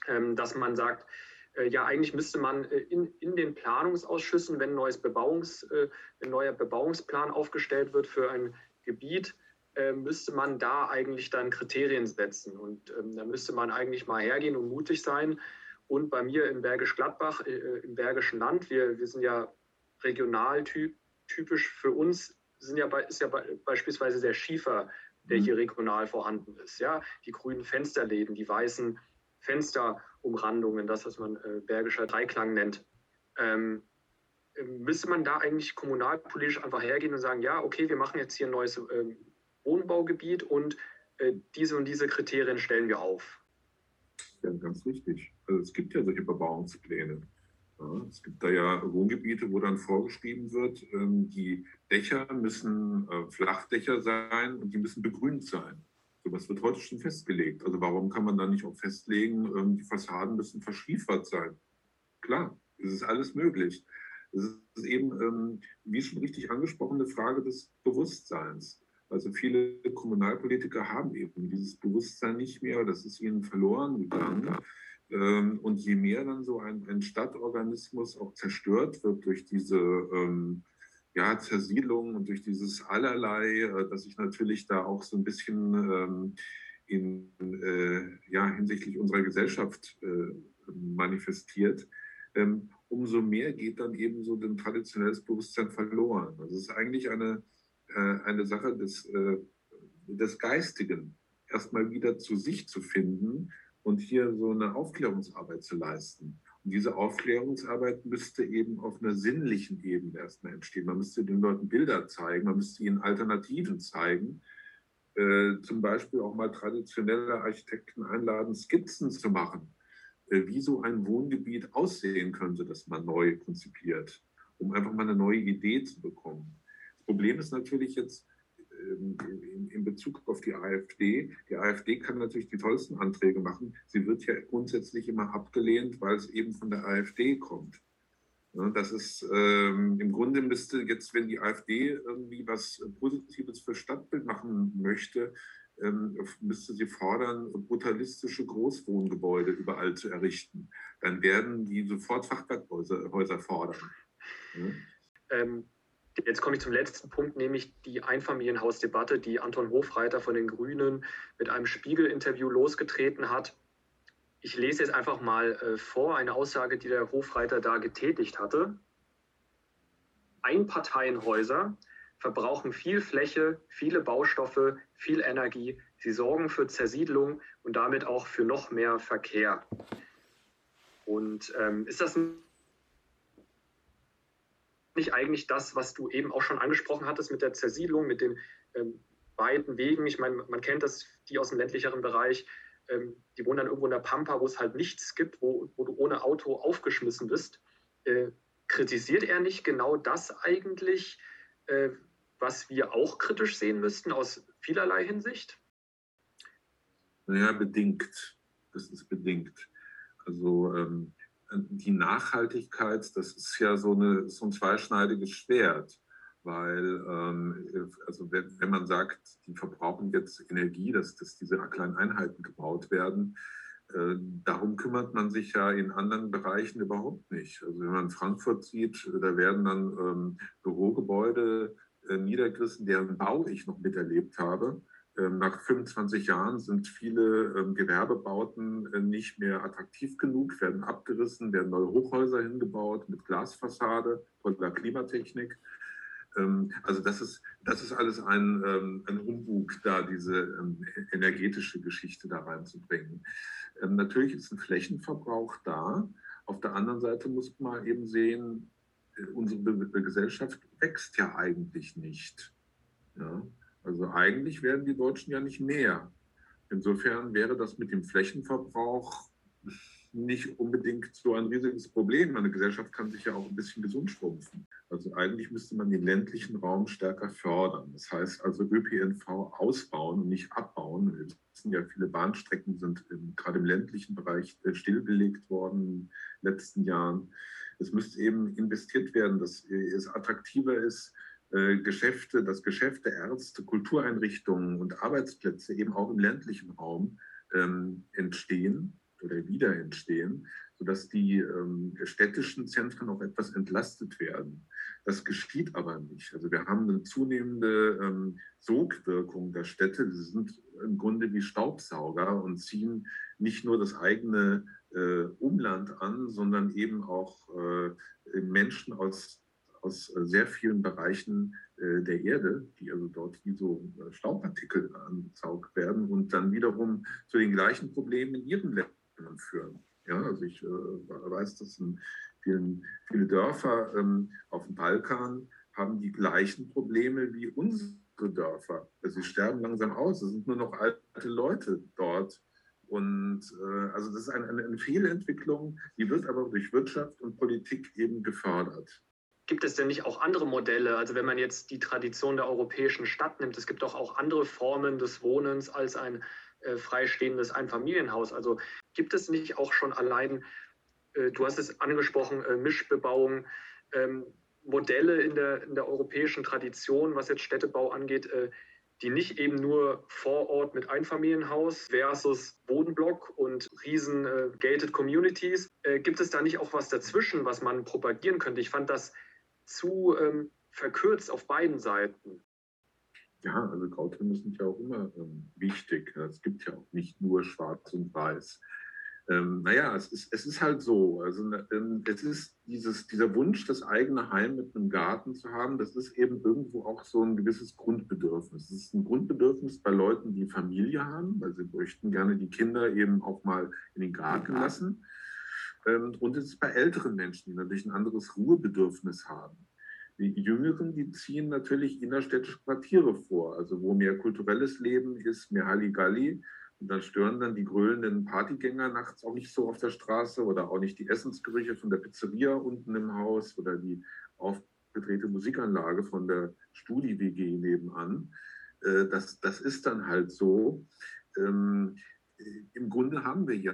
ähm, dass man sagt, äh, ja, eigentlich müsste man äh, in, in den Planungsausschüssen, wenn, neues Bebauungs, äh, ein neuer Bebauungsplan aufgestellt wird für ein Gebiet, müsste man da eigentlich dann Kriterien setzen. Und ähm, da müsste man eigentlich mal hergehen und mutig sein. Und bei mir in Bergisch Gladbach, im Bergischen Land, wir, wir sind ja regional typisch für uns, sind ja, ist ja beispielsweise der Schiefer, der mhm. hier regional vorhanden ist. Ja? Die grünen Fensterläden, die weißen Fensterumrandungen, das, was man äh, Bergischer Dreiklang nennt. Ähm, müsste man da eigentlich kommunalpolitisch einfach hergehen und sagen, ja, okay, wir machen jetzt hier ein neues äh, Wohnbaugebiet und äh, diese und diese Kriterien stellen wir auf. Ja, ganz richtig. Also es gibt ja solche Bebauungspläne. Ja, es gibt da ja Wohngebiete, wo dann vorgeschrieben wird, ähm, die Dächer müssen äh, Flachdächer sein und die müssen begrünt sein. Sowas wird heute schon festgelegt. Also warum kann man da nicht auch festlegen, ähm, die Fassaden müssen verschiefert sein? Klar, es ist alles möglich. Es ist eben, ähm, wie schon richtig angesprochen, eine Frage des Bewusstseins. Also viele Kommunalpolitiker haben eben dieses Bewusstsein nicht mehr, das ist ihnen verloren gegangen. Ähm, und je mehr dann so ein, ein Stadtorganismus auch zerstört wird durch diese ähm, ja, Zersiedlung und durch dieses Allerlei, äh, dass sich natürlich da auch so ein bisschen ähm, in, äh, ja, hinsichtlich unserer Gesellschaft äh, manifestiert, ähm, umso mehr geht dann eben so ein traditionelles Bewusstsein verloren. Also es ist eigentlich eine, eine Sache des, äh, des Geistigen, erstmal wieder zu sich zu finden und hier so eine Aufklärungsarbeit zu leisten. Und diese Aufklärungsarbeit müsste eben auf einer sinnlichen Ebene erstmal entstehen. Man müsste den Leuten Bilder zeigen, man müsste ihnen Alternativen zeigen. Äh, zum Beispiel auch mal traditionelle Architekten einladen, Skizzen zu machen, äh, wie so ein Wohngebiet aussehen könnte, das man neu konzipiert, um einfach mal eine neue Idee zu bekommen. Problem ist natürlich jetzt, ähm, in Bezug auf die AfD. Die AfD kann natürlich die tollsten Anträge machen. Sie wird ja grundsätzlich immer abgelehnt, weil es eben von der AfD kommt. Das ist ähm, im Grunde müsste jetzt, wenn die AfD irgendwie was Positives für Stadtbild machen möchte, ähm, müsste sie fordern, brutalistische Großwohngebäude überall zu errichten. Dann werden die sofort Fachwerkhäuser fordern. Ähm, Jetzt komme ich zum letzten Punkt, nämlich die Einfamilienhausdebatte, die Anton Hofreiter von den Grünen mit einem Spiegel-Interview losgetreten hat. Ich lese jetzt einfach mal äh, vor, eine Aussage, die der Hofreiter da getätigt hatte. Einparteienhäuser verbrauchen viel Fläche, viele Baustoffe, viel Energie. Sie sorgen für Zersiedlung und damit auch für noch mehr Verkehr. Und ähm, ist das ein nicht eigentlich das, was du eben auch schon angesprochen hattest mit der Zersiedlung, mit den ähm, weiten Wegen? Ich meine, man kennt das, die aus dem ländlicheren Bereich, ähm, die wohnen dann irgendwo in der Pampa, wo es halt nichts gibt, wo, wo du ohne Auto aufgeschmissen bist. Äh, kritisiert er nicht genau das eigentlich, äh, was wir auch kritisch sehen müssten aus vielerlei Hinsicht? Naja, bedingt. Das ist bedingt. Also ähm, die Nachhaltigkeit, das ist ja so, eine, so ein zweischneidiges Schwert, weil ähm, also wenn, wenn, man sagt, die verbrauchen jetzt Energie, dass, dass diese kleinen Einheiten gebaut werden, äh, darum kümmert man sich ja in anderen Bereichen überhaupt nicht. Also wenn man Frankfurt sieht, da werden dann ähm, Bürogebäude äh, niedergerissen, deren Bau ich noch miterlebt habe. Ähm, nach 25 Jahren sind viele ähm, Gewerbebauten äh, nicht mehr attraktiv genug, werden abgerissen, werden neue Hochhäuser hingebaut mit Glasfassade voller Klimatechnik. Ähm, also das ist, das ist alles ein, ein Humbug, da diese energetische Geschichte da reinzubringen. Natürlich ist ein Flächenverbrauch da. Auf der anderen Seite muss man eben sehen, äh, unsere Gesellschaft wächst ja eigentlich nicht. Ja? Also eigentlich werden die Deutschen ja nicht mehr. Insofern wäre das mit dem Flächenverbrauch nicht unbedingt so ein riesiges Problem. Eine Gesellschaft kann sich ja auch ein bisschen gesund schrumpfen. Also eigentlich müsste man den ländlichen Raum stärker fördern. Das heißt also ÖPNV ausbauen und nicht abbauen. Wir wissen ja, viele Bahnstrecken sind im, gerade im ländlichen Bereich äh, stillgelegt worden in den letzten Jahren. Es müsste eben investiert werden, dass es attraktiver ist, äh, Geschäfte, dass Geschäfte, Ärzte, Kultureinrichtungen und Arbeitsplätze eben auch im ländlichen Raum ähm, entstehen oder wieder entstehen, sodass die ähm, städtischen Zentren auch etwas entlastet werden. Das geschieht aber nicht. Also wir haben eine zunehmende ähm, Sogwirkung der Städte. Sie sind im Grunde wie Staubsauger und ziehen nicht nur das eigene äh, Umland an, sondern eben auch äh, Menschen aus, aus sehr vielen Bereichen äh, der Erde, die also dort wie so äh, Staubpartikel angesaugt werden und dann wiederum zu den gleichen Problemen in ihren Ländern führen. Ja, also ich äh, weiß, dass in vielen, viele Dörfer ähm, auf dem Balkan haben die gleichen Probleme wie unsere Dörfer. Also sie sterben langsam aus. Es sind nur noch alte Leute dort. Und äh, also das ist eine, eine Fehlentwicklung, die wird aber durch Wirtschaft und Politik eben gefördert. Gibt es denn nicht auch andere Modelle? Also wenn man jetzt die Tradition der europäischen Stadt nimmt, es gibt doch auch andere Formen des Wohnens als ein äh, freistehendes Einfamilienhaus. Also gibt es nicht auch schon allein, äh, du hast es angesprochen, äh, Mischbebauung, ähm, Modelle in der, in der europäischen Tradition, was jetzt Städtebau angeht, äh, die nicht eben nur vor Ort mit Einfamilienhaus versus Bodenblock und riesen äh, gated Communities. Äh, gibt es da nicht auch was dazwischen, was man propagieren könnte? Ich fand das zu ähm, verkürzt auf beiden Seiten. Ja, also Grautöne sind ja auch immer ähm, wichtig. Es gibt ja auch nicht nur Schwarz und Weiß. Ähm, naja, es ist, es ist halt so. Also ähm, es ist dieses, dieser Wunsch, das eigene Heim mit einem Garten zu haben, das ist eben irgendwo auch so ein gewisses Grundbedürfnis. Es ist ein Grundbedürfnis bei Leuten, die Familie haben, weil sie möchten gerne die Kinder eben auch mal in den Garten lassen. Und es ist bei älteren Menschen, die natürlich ein anderes Ruhebedürfnis haben. Die Jüngeren, die ziehen natürlich innerstädtische Quartiere vor, also wo mehr kulturelles Leben ist, mehr Halligalli. Und dann stören dann die grölenden Partygänger nachts auch nicht so auf der Straße oder auch nicht die Essensgerüche von der Pizzeria unten im Haus oder die aufgedrehte Musikanlage von der Studi-WG nebenan. Äh, das, das ist dann halt so. Ähm, Im Grunde haben wir ja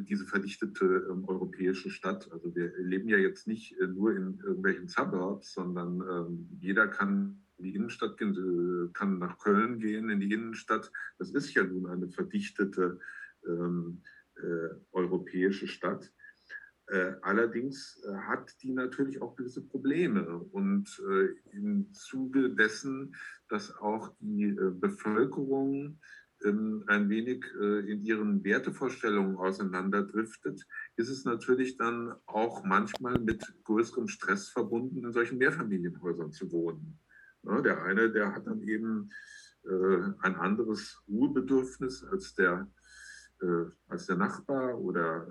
diese verdichtete ähm, europäische Stadt. Also wir leben ja jetzt nicht äh, nur in irgendwelchen Suburbs, sondern ähm, jeder kann in die Innenstadt gehen, äh, kann nach Köln gehen, in die Innenstadt. Das ist ja nun eine verdichtete ähm, äh, europäische Stadt. Äh, allerdings äh, hat die natürlich auch gewisse Probleme. Und im Zuge dessen, dass auch die Bevölkerung ein wenig äh, in ihren Wertevorstellungen auseinanderdriftet, ist es natürlich dann auch manchmal mit größerem Stress verbunden, in solchen Mehrfamilienhäusern zu wohnen. Der eine, der hat dann eben äh, ein anderes Ruhebedürfnis als der, äh, als der Nachbar oder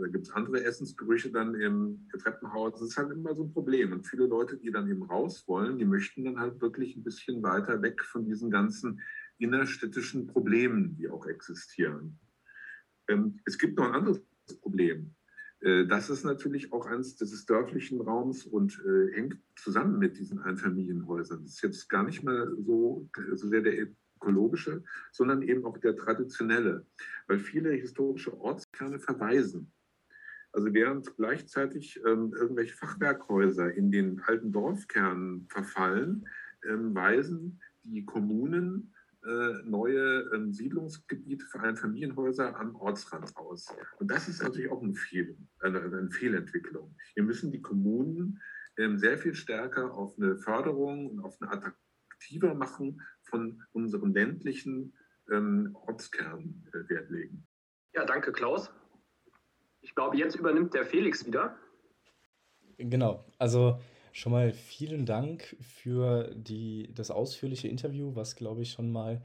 da gibt es andere Essensgerüche dann im Treppenhaus. Das ist halt immer so ein Problem. Und viele Leute, die dann eben raus wollen, die möchten dann halt wirklich ein bisschen weiter weg von diesen ganzen innerstädtischen Problemen, die auch existieren. Ähm, es gibt noch ein anderes Problem. Äh, das ist natürlich auch eines des dörflichen Raums und äh, hängt zusammen mit diesen Einfamilienhäusern. Das ist jetzt gar nicht mehr so, so sehr der ökologische, sondern eben auch der traditionelle, weil viele historische Ortskerne verweisen. Also während gleichzeitig ähm, irgendwelche Fachwerkhäuser in den alten Dorfkernen verfallen, ähm, weisen die Kommunen neue ähm, Siedlungsgebiete für Einfamilienhäuser am Ortsrand aus. Und das ist natürlich auch ein Fehl, eine, eine Fehlentwicklung. Wir müssen die Kommunen ähm, sehr viel stärker auf eine Förderung und auf eine attraktiver machen von unseren ländlichen ähm, Ortskernen äh, Wert legen. Ja, danke, Klaus. Ich glaube, jetzt übernimmt der Felix wieder. Genau, also Schon mal vielen Dank für die, das ausführliche Interview, was, glaube ich, schon mal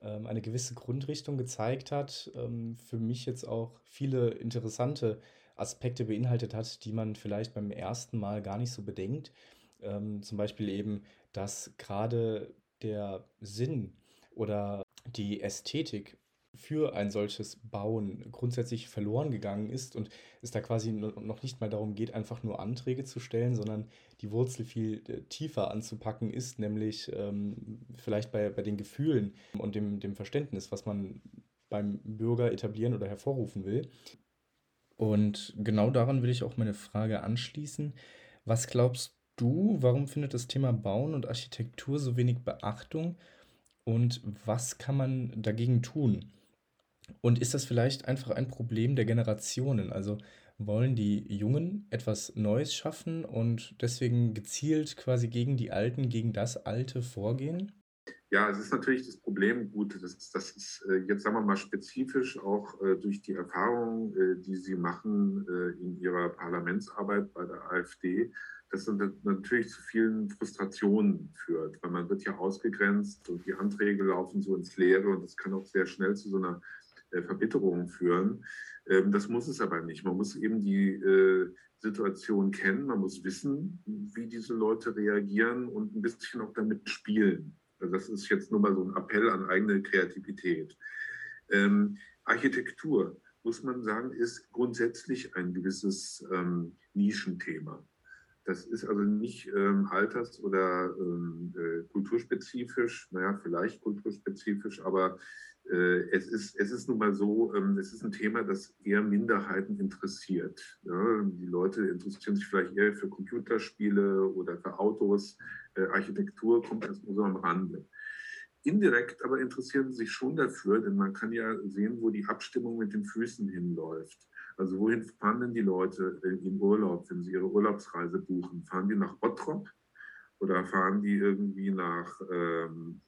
ähm, eine gewisse Grundrichtung gezeigt hat. Ähm, für mich jetzt auch viele interessante Aspekte beinhaltet hat, die man vielleicht beim ersten Mal gar nicht so bedenkt. Ähm, zum Beispiel eben, dass gerade der Sinn oder die Ästhetik für ein solches Bauen grundsätzlich verloren gegangen ist und es da quasi noch nicht mal darum geht, einfach nur Anträge zu stellen, sondern die Wurzel viel äh, tiefer anzupacken ist, nämlich ähm, vielleicht bei, bei den Gefühlen und dem, dem Verständnis, was man beim Bürger etablieren oder hervorrufen will. Und genau daran will ich auch meine Frage anschließen. Was glaubst du, warum findet das Thema Bauen und Architektur so wenig Beachtung und was kann man dagegen tun? Und ist das vielleicht einfach ein Problem der Generationen? Also wollen die Jungen etwas Neues schaffen und deswegen gezielt quasi gegen die Alten, gegen das Alte vorgehen? Ja, es ist natürlich das Problem, gut, das, das ist äh, jetzt, sagen wir mal, spezifisch auch äh, durch die Erfahrungen, äh, die Sie machen in Ihrer Parlamentsarbeit bei der AfD, das natürlich zu vielen Frustrationen führt, weil man wird ja ausgegrenzt und die Anträge laufen so ins Leere und das kann auch sehr schnell zu so einer Verbitterung führen. Ähm, das muss es aber nicht. Man muss eben die Situation kennen, man muss wissen, wie diese Leute reagieren und ein bisschen auch damit spielen. Also das ist jetzt nur mal so ein Appell an eigene Kreativität. Ähm, Architektur, muss man sagen, ist grundsätzlich ein gewisses ähm, Nischenthema. Das ist also nicht ähm, alters- oder ähm, äh, kulturspezifisch, naja, vielleicht kulturspezifisch, aber äh, es, ist, es ist nun mal so, ähm, es ist ein Thema, das eher Minderheiten interessiert. Ja? Die Leute interessieren sich vielleicht eher für Computerspiele oder für Autos. Äh, Architektur kommt erst nur so am Rande. Indirekt aber interessieren sie sich schon dafür, denn man kann ja sehen, wo die Abstimmung mit den Füßen hinläuft. Also wohin fahren denn die Leute in Urlaub, wenn sie ihre Urlaubsreise buchen? Fahren die nach Bottrop oder fahren die irgendwie nach ähm,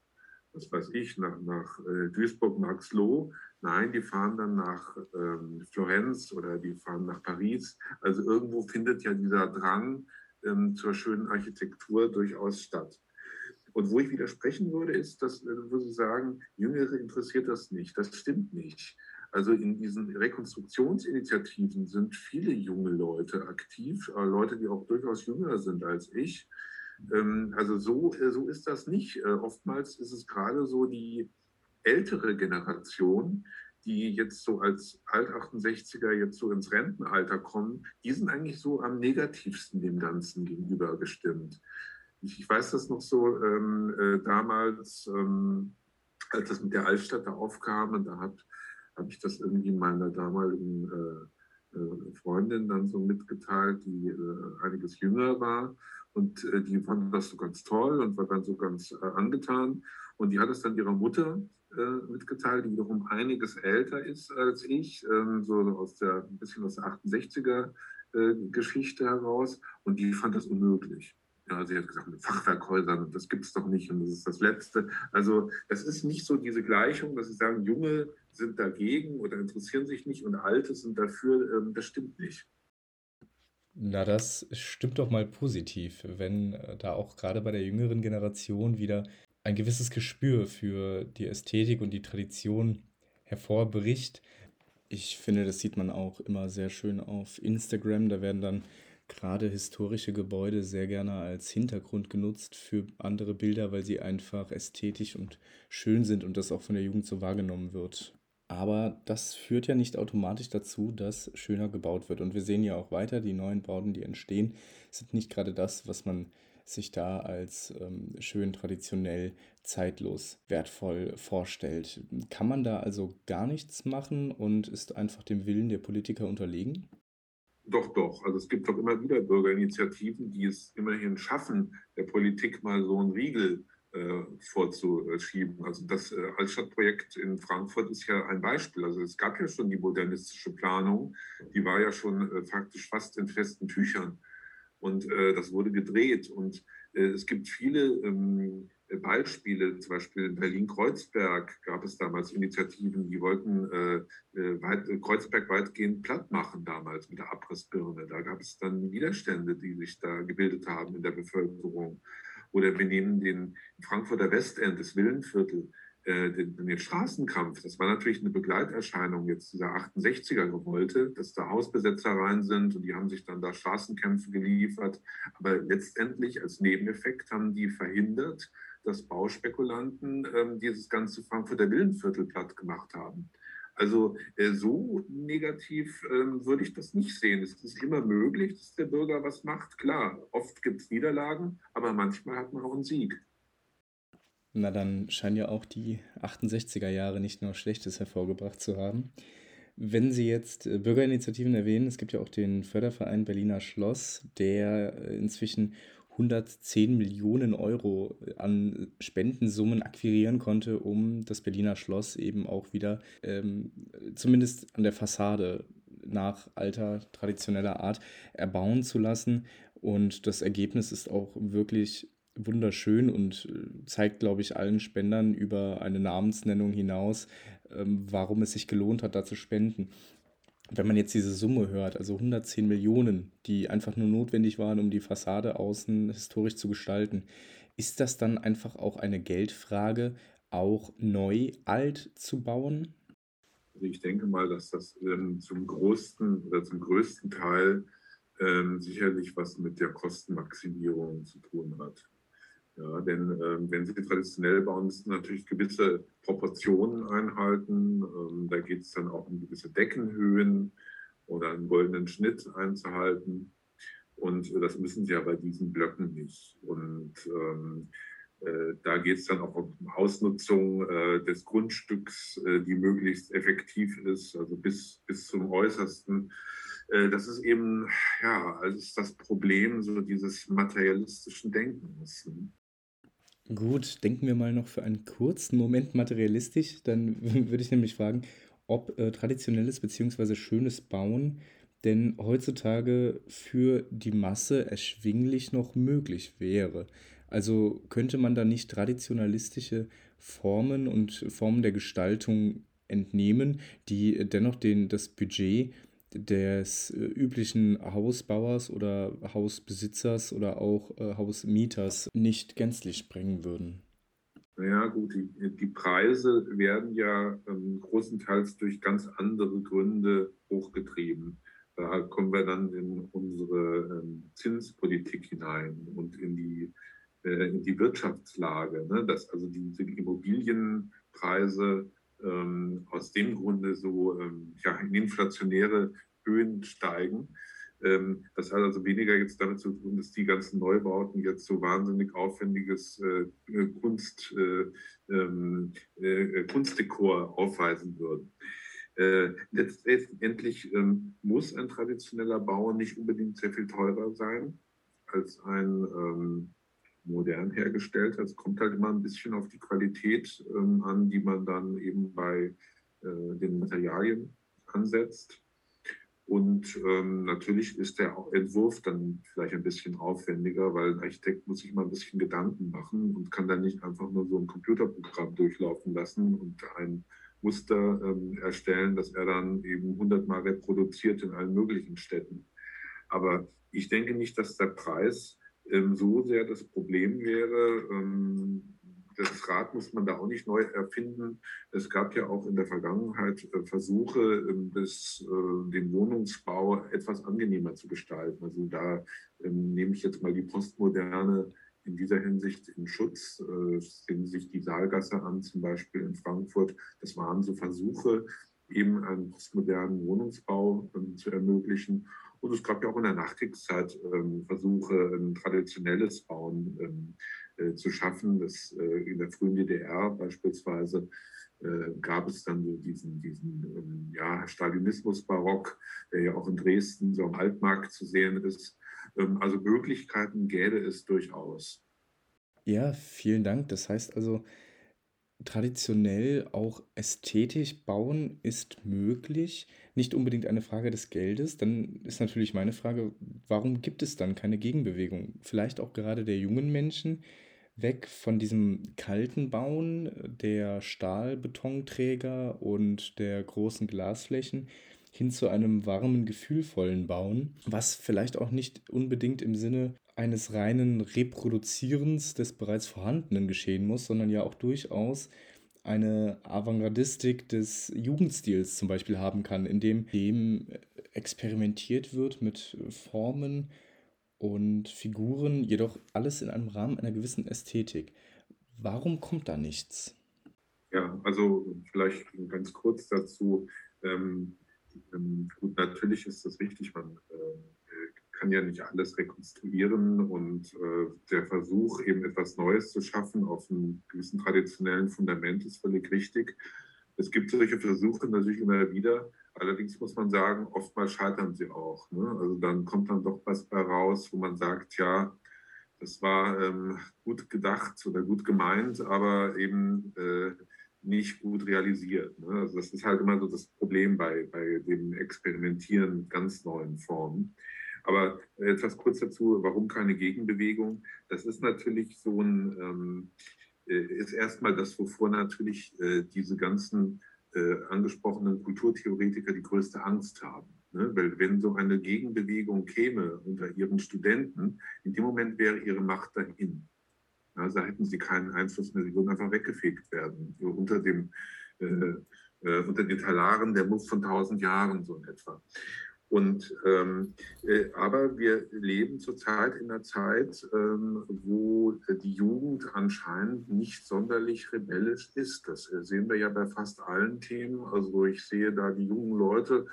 was weiß ich, nach, nach äh, Duisburg-Marxloh. Nein, die fahren dann nach ähm, Florenz oder die fahren nach Paris. Also irgendwo findet ja dieser Drang ähm, zur schönen Architektur durchaus statt. Und wo ich widersprechen würde, ist, dass, äh, wo Sie sagen, Jüngere interessiert das nicht. Das stimmt nicht. Also in diesen Rekonstruktionsinitiativen sind viele junge Leute aktiv, äh, Leute, die auch durchaus jünger sind als ich. Ähm, also so, äh, so ist das nicht. Äh, oftmals ist es gerade so die ältere Generation, die jetzt so als Alt-68er jetzt so ins Rentenalter kommen, die sind eigentlich so am negativsten dem Ganzen gegenüber gestimmt. Ich, weiß das noch so ähm, äh, damals, ähm, als das mit der Altstadt da aufkam, und da habe hab ich das irgendwie meiner damaligen äh, äh, Freundin dann so mitgeteilt, die einiges jünger war. Und äh, die fand das so ganz toll und war dann so ganz äh, angetan. Und die hat es dann ihrer Mutter äh, mitgeteilt, die wiederum einiges älter ist als ich, ähm, so aus der, ein bisschen aus der 68er äh, Geschichte heraus. Und die fand das unmöglich. Ja, sie hat gesagt, mit Fachwerkhäusern, das gibt es doch nicht und das ist das Letzte. Also es ist nicht so diese Gleichung, dass sie sagen, Junge sind dagegen oder interessieren sich nicht und Alte sind dafür. Ähm, das stimmt nicht. Na, das stimmt doch mal positiv, wenn äh, da auch gerade bei der jüngeren Generation wieder ein gewisses Gespür für die Ästhetik und die Tradition hervorbricht. Ich finde, das sieht man auch immer sehr schön auf Instagram. Da werden dann gerade historische Gebäude sehr gerne als Hintergrund genutzt für andere Bilder, weil sie einfach ästhetisch und schön sind und das auch von der Jugend so wahrgenommen wird. Aber das führt ja nicht automatisch dazu, dass schöner gebaut wird. Und wir sehen ja auch weiter, die neuen Bauten, die entstehen, sind nicht gerade das, was man sich da als ähm, schön traditionell, zeitlos, wertvoll vorstellt. Kann man da also gar nichts machen und ist einfach dem Willen der Politiker unterlegen? Doch, doch. Also es gibt doch immer wieder Bürgerinitiativen, die es immerhin schaffen, der Politik mal so einen Riegel vorzuschieben. Also das äh, Altstadtprojekt in Frankfurt ist ja ein Beispiel. Also es gab ja schon die modernistische Planung, die war ja schon äh, faktisch fast in festen Tüchern. Und äh, das wurde gedreht. Und äh, es gibt viele ähm, Beispiele, zum Beispiel in Berlin-Kreuzberg gab es damals Initiativen, die wollten äh, Kreuzberg weitgehend platt machen damals mit der Abrissbirne. Da gab es dann Widerstände, die sich da gebildet haben in der Bevölkerung. Oder wir nehmen den Frankfurter Westend, das Villenviertel, äh, den, den, Straßenkampf. Das war natürlich eine Begleiterscheinung jetzt dieser 68er-Revolte, dass da Hausbesetzereien sind und die haben sich dann da Straßenkämpfe geliefert. Aber letztendlich als Nebeneffekt haben die verhindert, dass Bauspekulanten ähm, dieses ganze Frankfurter Villenviertel platt gemacht haben. Also äh, so negativ äh, würde ich das nicht sehen. Es ist immer möglich, dass der Bürger was macht. Klar, oft gibt es Niederlagen, aber manchmal hat man auch einen Sieg. Na, dann scheinen ja auch die 68er Jahre nicht nur Schlechtes hervorgebracht zu haben. Wenn Sie jetzt äh, Bürgerinitiativen erwähnen, es gibt ja auch den Förderverein Berliner Schloss, der äh, inzwischen 110 Millionen Euro an Spendensummen akquirieren konnte, um das Berliner Schloss eben auch wieder ähm, zumindest an der Fassade nach alter traditioneller Art erbauen zu lassen. Und das Ergebnis ist auch wirklich wunderschön und äh, zeigt, glaube ich, allen Spendern über eine Namensnennung hinaus, ähm, warum es sich gelohnt hat, da zu spenden. Wenn man jetzt diese Summe hört, also 110 Millionen, die einfach nur notwendig waren, um die Fassade außen historisch zu gestalten, ist das dann einfach auch eine Geldfrage, auch neu alt zu bauen? Also ich denke mal, dass das ähm, zum größten oder zum größten Teil ähm, sicherlich was mit der Kostenmaximierung zu tun hat. Ja, denn ähm, wenn Sie traditionell bauen, müssen Sie natürlich gewisse Proportionen einhalten. Ähm, da geht es dann auch um gewisse Deckenhöhen oder einen goldenen Schnitt einzuhalten. Und äh, das müssen Sie ja bei diesen Blöcken nicht. Und ähm, äh, da geht es dann auch um Ausnutzung äh, des Grundstücks, äh, die möglichst effektiv ist, also bis, bis zum Äußersten. Äh, das ist eben, ja, also ist das Problem so dieses materialistischen Denkens. Gut, denken wir mal noch für einen kurzen Moment materialistisch. Dann würde ich nämlich fragen, ob äh, traditionelles bzw. schönes Bauen denn heutzutage für die Masse erschwinglich noch möglich wäre. Also könnte man da nicht traditionalistische Formen und Formen der Gestaltung entnehmen, die dennoch den, das Budget des äh, üblichen Hausbauers oder Hausbesitzers oder auch äh, Hausmieters nicht gänzlich sprengen würden. Naja, gut, die, die Preise werden ja ähm, großenteils durch ganz andere Gründe hochgetrieben. Da kommen wir dann in unsere ähm, Zinspolitik hinein und in die, äh, in die Wirtschaftslage. Ne? Dass also diese Immobilienpreise ähm, aus dem Grunde so ähm, ja, in inflationäre Höhen steigen. Ähm, das hat also weniger jetzt damit zu tun, dass die ganzen Neubauten jetzt so wahnsinnig aufwendiges äh, Kunst, äh, ähm, äh, Kunstdekor aufweisen würden. Äh, letztendlich ähm, muss ein traditioneller Bau nicht unbedingt sehr viel teurer sein als ein modern hergestellter. Es kommt halt immer ein bisschen auf die Qualität ähm, an, die man dann eben bei äh, den Materialien ansetzt. Und ähm, natürlich ist der Entwurf dann vielleicht ein bisschen aufwendiger, weil ein Architekt muss sich mal ein bisschen Gedanken machen und kann dann nicht einfach nur so ein Computerprogramm durchlaufen lassen und ein Muster ähm, erstellen, das er dann eben hundertmal reproduziert in allen möglichen Städten. Aber ich denke nicht, dass der Preis so sehr das Problem wäre. Ähm, das Rad muss man da auch nicht neu erfinden. Es gab ja auch in der Vergangenheit äh, Versuche, ähm, das, äh, den Wohnungsbau etwas angenehmer zu gestalten. Also da ähm, nehme ich jetzt mal die Postmoderne in dieser Hinsicht in Schutz. Äh, sehen Sie sich die Saalgasse an, zum Beispiel in Frankfurt. Das waren so Versuche, eben einen postmodernen Wohnungsbau ähm, zu ermöglichen. Und es gab ja auch in der Nachkriegszeit ähm, Versuche, ein traditionelles Bauen ähm, äh, zu schaffen. Das, äh, in der frühen DDR beispielsweise äh, gab es dann so diesen, diesen ähm, ja, Stalinismus-Barock, der ja auch in Dresden so am Altmarkt zu sehen ist. Ähm, also Möglichkeiten gäbe es durchaus. Ja, vielen Dank. Das heißt also, traditionell auch ästhetisch bauen ist möglich. Nicht unbedingt eine Frage des Geldes. Dann ist natürlich meine Frage, warum gibt es dann keine Gegenbewegung? Vielleicht auch gerade der jungen Menschen, weg von diesem kalten Bauen der Stahlbetonträger und der großen Glasflächen hin zu einem warmen, gefühlvollen Bauen, was vielleicht auch nicht unbedingt im Sinne eines reinen Reproduzierens des bereits Vorhandenen geschehen muss, sondern ja auch durchaus eine Avantgardistik des Jugendstils zum Beispiel haben kann, in dem experimentiert wird mit Formen und Figuren, jedoch alles in einem Rahmen einer gewissen Ästhetik. Warum kommt da nichts? Ja, also vielleicht ganz kurz dazu. Ähm, ähm, gut, natürlich ist das wichtig, man äh, kann ja nicht alles rekonstruieren und äh, der Versuch, eben etwas Neues zu schaffen auf einem gewissen traditionellen Fundament ist völlig richtig. Es gibt solche Versuche natürlich immer wieder. Allerdings muss man sagen, oftmals scheitern sie auch. Ne? Also dann kommt dann doch was bei raus, wo man sagt, ja, Das war ähm, gut gedacht oder gut gemeint, aber eben äh, nicht gut realisiert. Ne? Also das ist halt immer so das Problem bei, bei dem Experimentieren mit ganz neuen Formen. Aber etwas kurz dazu, warum keine Gegenbewegung? Das ist natürlich so ein, ähm, äh, ist erstmal das, wovor natürlich äh, diese ganzen äh, angesprochenen Kulturtheoretiker die größte Angst haben. Ne? Weil wenn so eine Gegenbewegung käme unter ihren Studenten, in dem Moment wäre ihre Macht dahin. Also hätten sie keinen Einfluss mehr, sie würden einfach weggefegt werden, unter, dem, äh, äh, unter den Talaren der Muff von tausend Jahren so in etwa. Und, ähm, äh, aber wir leben zurzeit in einer Zeit, ähm, wo die Jugend anscheinend nicht sonderlich rebellisch ist. Das äh, sehen wir ja bei fast allen Themen. Also ich sehe da die jungen Leute,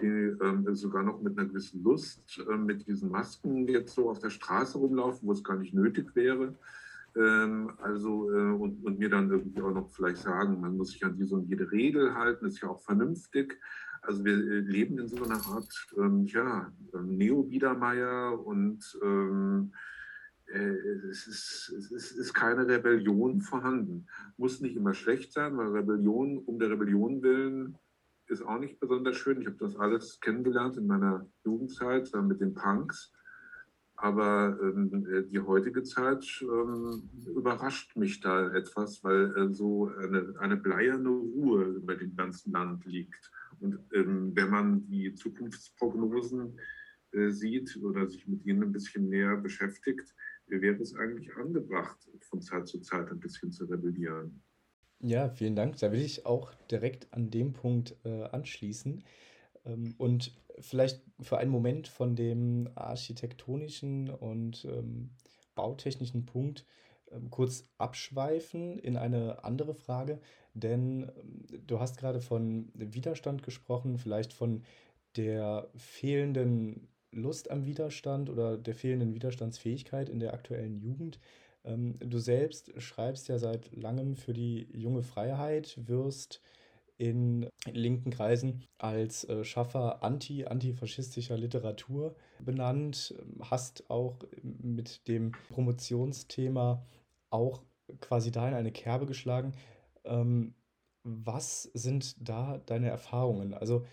die ähm, sogar noch mit einer gewissen Lust äh, mit diesen Masken jetzt so auf der Straße rumlaufen, wo es gar nicht nötig wäre. Ähm, also äh, und, und, mir dann irgendwie auch noch vielleicht sagen, man muss sich an diese und jede Regel halten, ist ja auch vernünftig. Also wir äh, leben in so einer Art, ähm, ja, ähm, Neo-Biedermeier und ähm, äh, es, ist, es, ist, es ist keine Rebellion vorhanden. Muss nicht immer schlecht sein, weil Rebellion um der Rebellion willen ist auch nicht besonders schön. Ich habe das alles kennengelernt in meiner Jugendzeit äh, mit den Punks. Aber ähm, äh, die heutige Zeit ähm, überrascht mich da etwas, weil äh, so eine, eine bleierne Ruhe über dem ganzen Land liegt. Und ähm, wenn man die Zukunftsprognosen äh, sieht oder sich mit ihnen ein bisschen näher beschäftigt, wäre es eigentlich angebracht, von Zeit zu Zeit ein bisschen zu rebellieren. Ja, vielen Dank. Da will ich auch direkt an dem Punkt äh, anschließen. Ähm, und vielleicht für einen Moment von dem architektonischen und ähm, bautechnischen Punkt kurz abschweifen in eine andere Frage, denn ähm, du hast gerade von Widerstand gesprochen, vielleicht von der fehlenden Lust am Widerstand oder der fehlenden Widerstandsfähigkeit in der aktuellen Jugend. Ähm, du selbst schreibst ja seit langem für die junge Freiheit, wirst in linken Kreisen als äh, Schaffer anti-antifaschistischer Literatur benannt, hast auch mit dem Promotionsthema auch quasi da in eine Kerbe geschlagen. Ähm, was sind da deine Erfahrungen? Also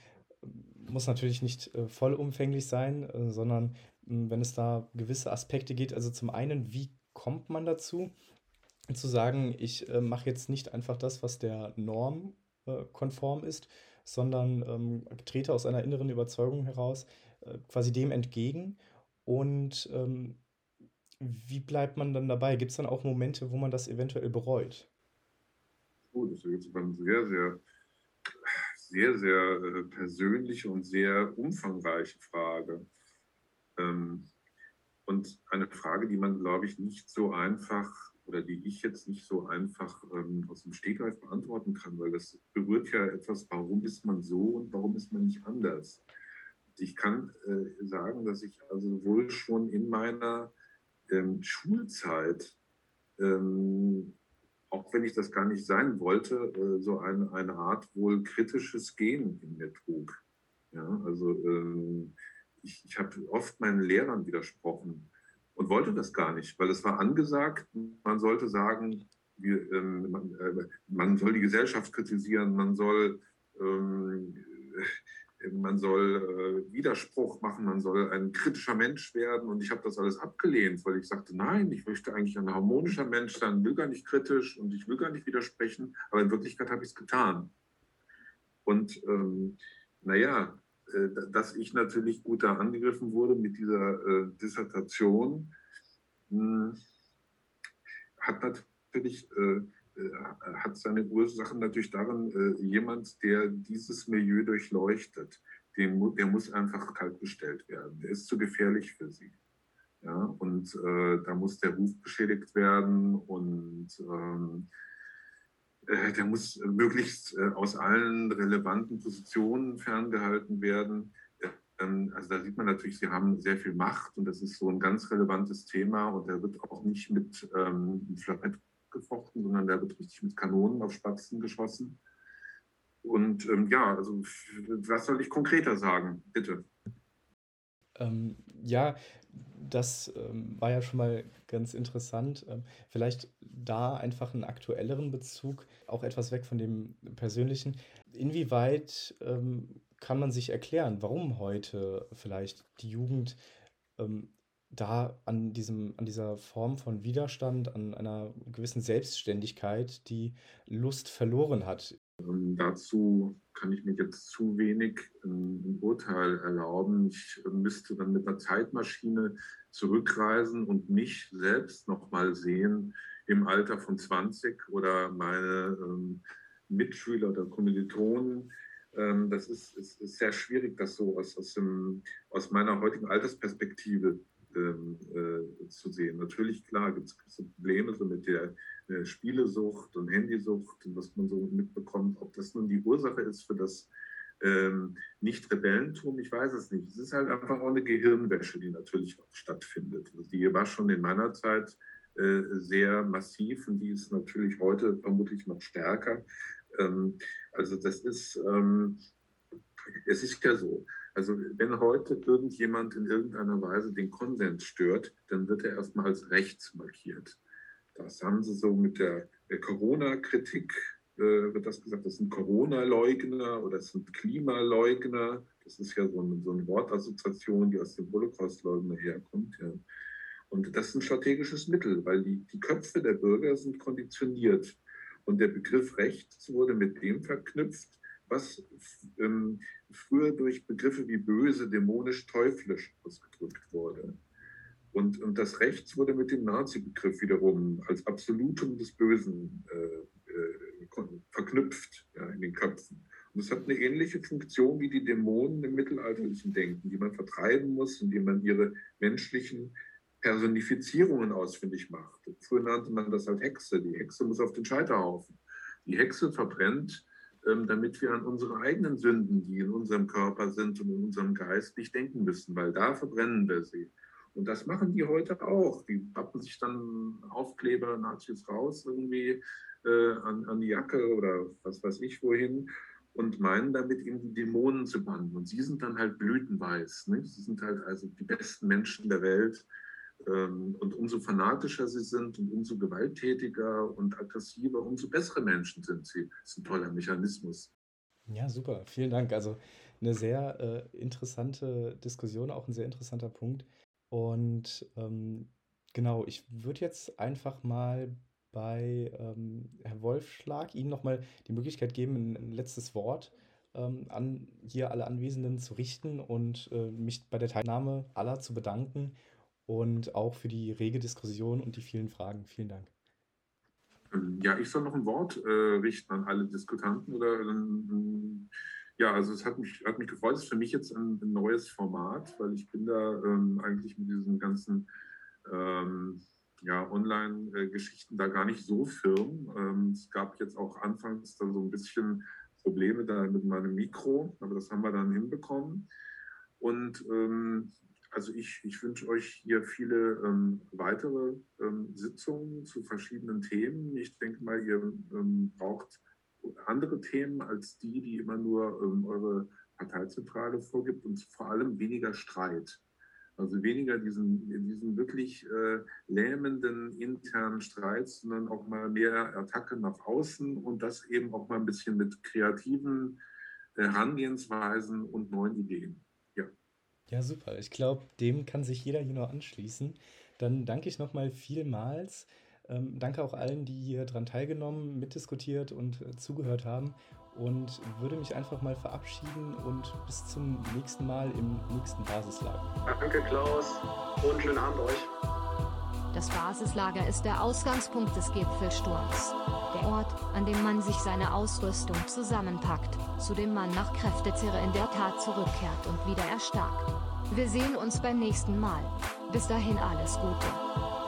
muss natürlich nicht äh, vollumfänglich sein, äh, sondern mh, wenn es da gewisse Aspekte geht, also zum einen, wie kommt man dazu, zu sagen, ich äh, mache jetzt nicht einfach das, was der Norm äh, konform ist, sondern ähm, trete aus einer inneren Überzeugung heraus äh, quasi dem entgegen. Und ähm, wie bleibt man dann dabei? Gibt es dann auch Momente, wo man das eventuell bereut? Oh, das ist eine sehr, sehr, sehr, sehr äh, persönliche und sehr umfangreiche Frage. Ähm, und eine Frage, die man, glaube ich, nicht so einfach oder die ich jetzt nicht so einfach ähm, aus dem Stegreif beantworten kann, weil das berührt ja etwas, warum ist man so und warum ist man nicht anders. Ich kann äh, sagen, dass ich also wohl schon in meiner ähm, Schulzeit, ähm, auch wenn ich das gar nicht sein wollte, äh, so ein, eine Art wohl kritisches Gen in mir trug. Ja, also ähm, ich, ich habe oft meinen Lehrern widersprochen und wollte das gar nicht, weil es war angesagt, man sollte sagen, wir, ähm, man, äh, man, soll die Gesellschaft kritisieren, man soll, ähm, äh, man soll äh, Widerspruch machen, man soll ein kritischer Mensch werden. Und ich habe das alles abgelehnt, weil ich sagte, nein, ich möchte eigentlich ein harmonischer Mensch sein, will gar nicht kritisch und ich will gar nicht widersprechen, aber in Wirklichkeit habe ich es getan. Und ähm, naja, äh, dass ich natürlich gut da angegriffen wurde mit dieser äh, Dissertation, hm, hat natürlich äh, hat seine Ursachen natürlich darin, jemand, der dieses Milieu durchleuchtet, dem, der muss einfach kaltgestellt werden. Der ist zu gefährlich für sie. Ja, und äh, da muss der Ruf beschädigt werden und ähm, äh, der muss möglichst äh, aus allen relevanten Positionen ferngehalten werden. Ähm, also da sieht man natürlich, sie haben sehr viel Macht und das ist so ein ganz relevantes Thema und der wird auch nicht mit ähm, Gefochten, sondern der wird richtig mit Kanonen auf Spatzen geschossen. Und ähm, ja, also was soll ich konkreter sagen, bitte? Ähm, ja, das ähm, war ja schon mal ganz interessant. Ähm, vielleicht da einfach einen aktuelleren Bezug, auch etwas weg von dem persönlichen. Inwieweit ähm, kann man sich erklären, warum heute vielleicht die Jugend ähm, da an diesem, an dieser Form von Widerstand, an einer gewissen Selbstständigkeit die Lust verloren hat. Ähm, dazu kann ich mir jetzt zu wenig ähm, ein Urteil erlauben. Ich äh, müsste dann mit einer Zeitmaschine zurückreisen und mich selbst nochmal sehen im Alter von 20 oder meine ähm, Mitschüler oder Kommilitonen. Ähm, das ist, ist, ist, sehr schwierig, das so aus, aus, dem, aus meiner heutigen Altersperspektive äh, zu sehen. Natürlich, klar, gibt es Probleme so mit der äh, Spielesucht und Handysucht und was man so mitbekommt. Ob das nun die Ursache ist für das ähm, Nicht-Rebellentum, ich weiß es nicht. Es ist halt einfach auch eine Gehirnwäsche, die natürlich auch stattfindet. Also die war schon in meiner Zeit äh, sehr massiv und die ist natürlich heute vermutlich noch stärker. Ähm, also das ist, ähm, es ist ja so, also wenn heute irgendjemand in irgendeiner Weise den Konsens stört, dann wird er erstmal als rechts markiert. Das haben sie so mit der, Corona-Kritik, äh, wird das gesagt, das sind Corona-Leugner oder das sind Klimaleugner. Das ist ja so eine, so eine Wortassoziation, die aus dem Holocaust-Leugner herkommt. Ja. Und das ist ein strategisches Mittel, weil die, die Köpfe der Bürger sind konditioniert. Und der Begriff rechts wurde mit dem verknüpft, was ähm, früher durch Begriffe wie böse, dämonisch, teuflisch ausgedrückt wurde. Und, und das Rechts wurde mit dem Nazi-Begriff wiederum als Absolutum des Bösen äh, äh, verknüpft ja, in den Köpfen. Und es hat eine ähnliche Funktion wie die Dämonen im mittelalterlichen Denken, die man vertreiben muss, indem man ihre menschlichen Personifizierungen ausfindig macht. Früher nannte man das halt Hexe. Die Hexe muss auf den Scheiterhaufen. Die Hexe verbrennt damit wir an unsere eigenen Sünden, die in unserem Körper sind und in unserem Geist, nicht denken müssen, weil da verbrennen wir sie. Und das machen die heute auch. Die pappen sich dann Aufkleber, Nazis raus, irgendwie äh, an, an die Jacke oder was weiß ich wohin und meinen damit eben die Dämonen zu bannen. Und sie sind dann halt blütenweiß. Nicht? Sie sind halt also die besten Menschen der Welt. Ähm, und umso fanatischer sie sind und umso gewalttätiger und aggressiver, umso bessere Menschen sind sie. Das ist ein toller Mechanismus. Ja, super. Vielen Dank. Also eine sehr äh, interessante Diskussion, auch ein sehr interessanter Punkt. Und ähm, genau, ich würde jetzt einfach mal bei ähm, Herr Wolfschlag Ihnen nochmal die Möglichkeit geben, ein, ein letztes Wort ähm, an hier alle Anwesenden zu richten und äh, mich bei der Teilnahme aller zu bedanken und auch für die rege Diskussion und die vielen Fragen. Vielen Dank. Ja, ich soll noch ein Wort äh, richten an alle Diskutanten. Oder, ähm, ja, also es hat mich, hat mich gefreut. Es ist für mich jetzt ein, ein neues Format, weil ich bin da ähm, eigentlich mit diesen ganzen ähm, ja, Online-Geschichten da gar nicht so firm. Ähm, es gab jetzt auch anfangs da so ein bisschen Probleme da mit meinem Mikro, aber das haben wir dann hinbekommen. Und ähm, also ich, ich wünsche euch hier viele ähm, weitere ähm, Sitzungen zu verschiedenen Themen. Ich denke mal, ihr ähm, braucht andere Themen als die, die immer nur ähm, eure Parteizentrale vorgibt und vor allem weniger Streit. Also weniger diesen, diesen wirklich äh, lähmenden internen Streit, sondern auch mal mehr Attacke nach außen und das eben auch mal ein bisschen mit kreativen äh, Herangehensweisen und neuen Ideen. Ja, super. Ich glaube, dem kann sich jeder hier noch anschließen. Dann danke ich nochmal vielmals. Ähm, danke auch allen, die hier dran teilgenommen, mitdiskutiert und äh, zugehört haben. Und würde mich einfach mal verabschieden und bis zum nächsten Mal im nächsten Basislager. Danke, Klaus. Und schönen Abend euch. Das Basislager ist der Ausgangspunkt des Gipfelsturms. Der Ort, an dem man sich seine Ausrüstung zusammenpackt, zu dem man nach Kräftezehre in der Tat zurückkehrt und wieder erstarkt. Wir sehen uns beim nächsten Mal. Bis dahin alles Gute.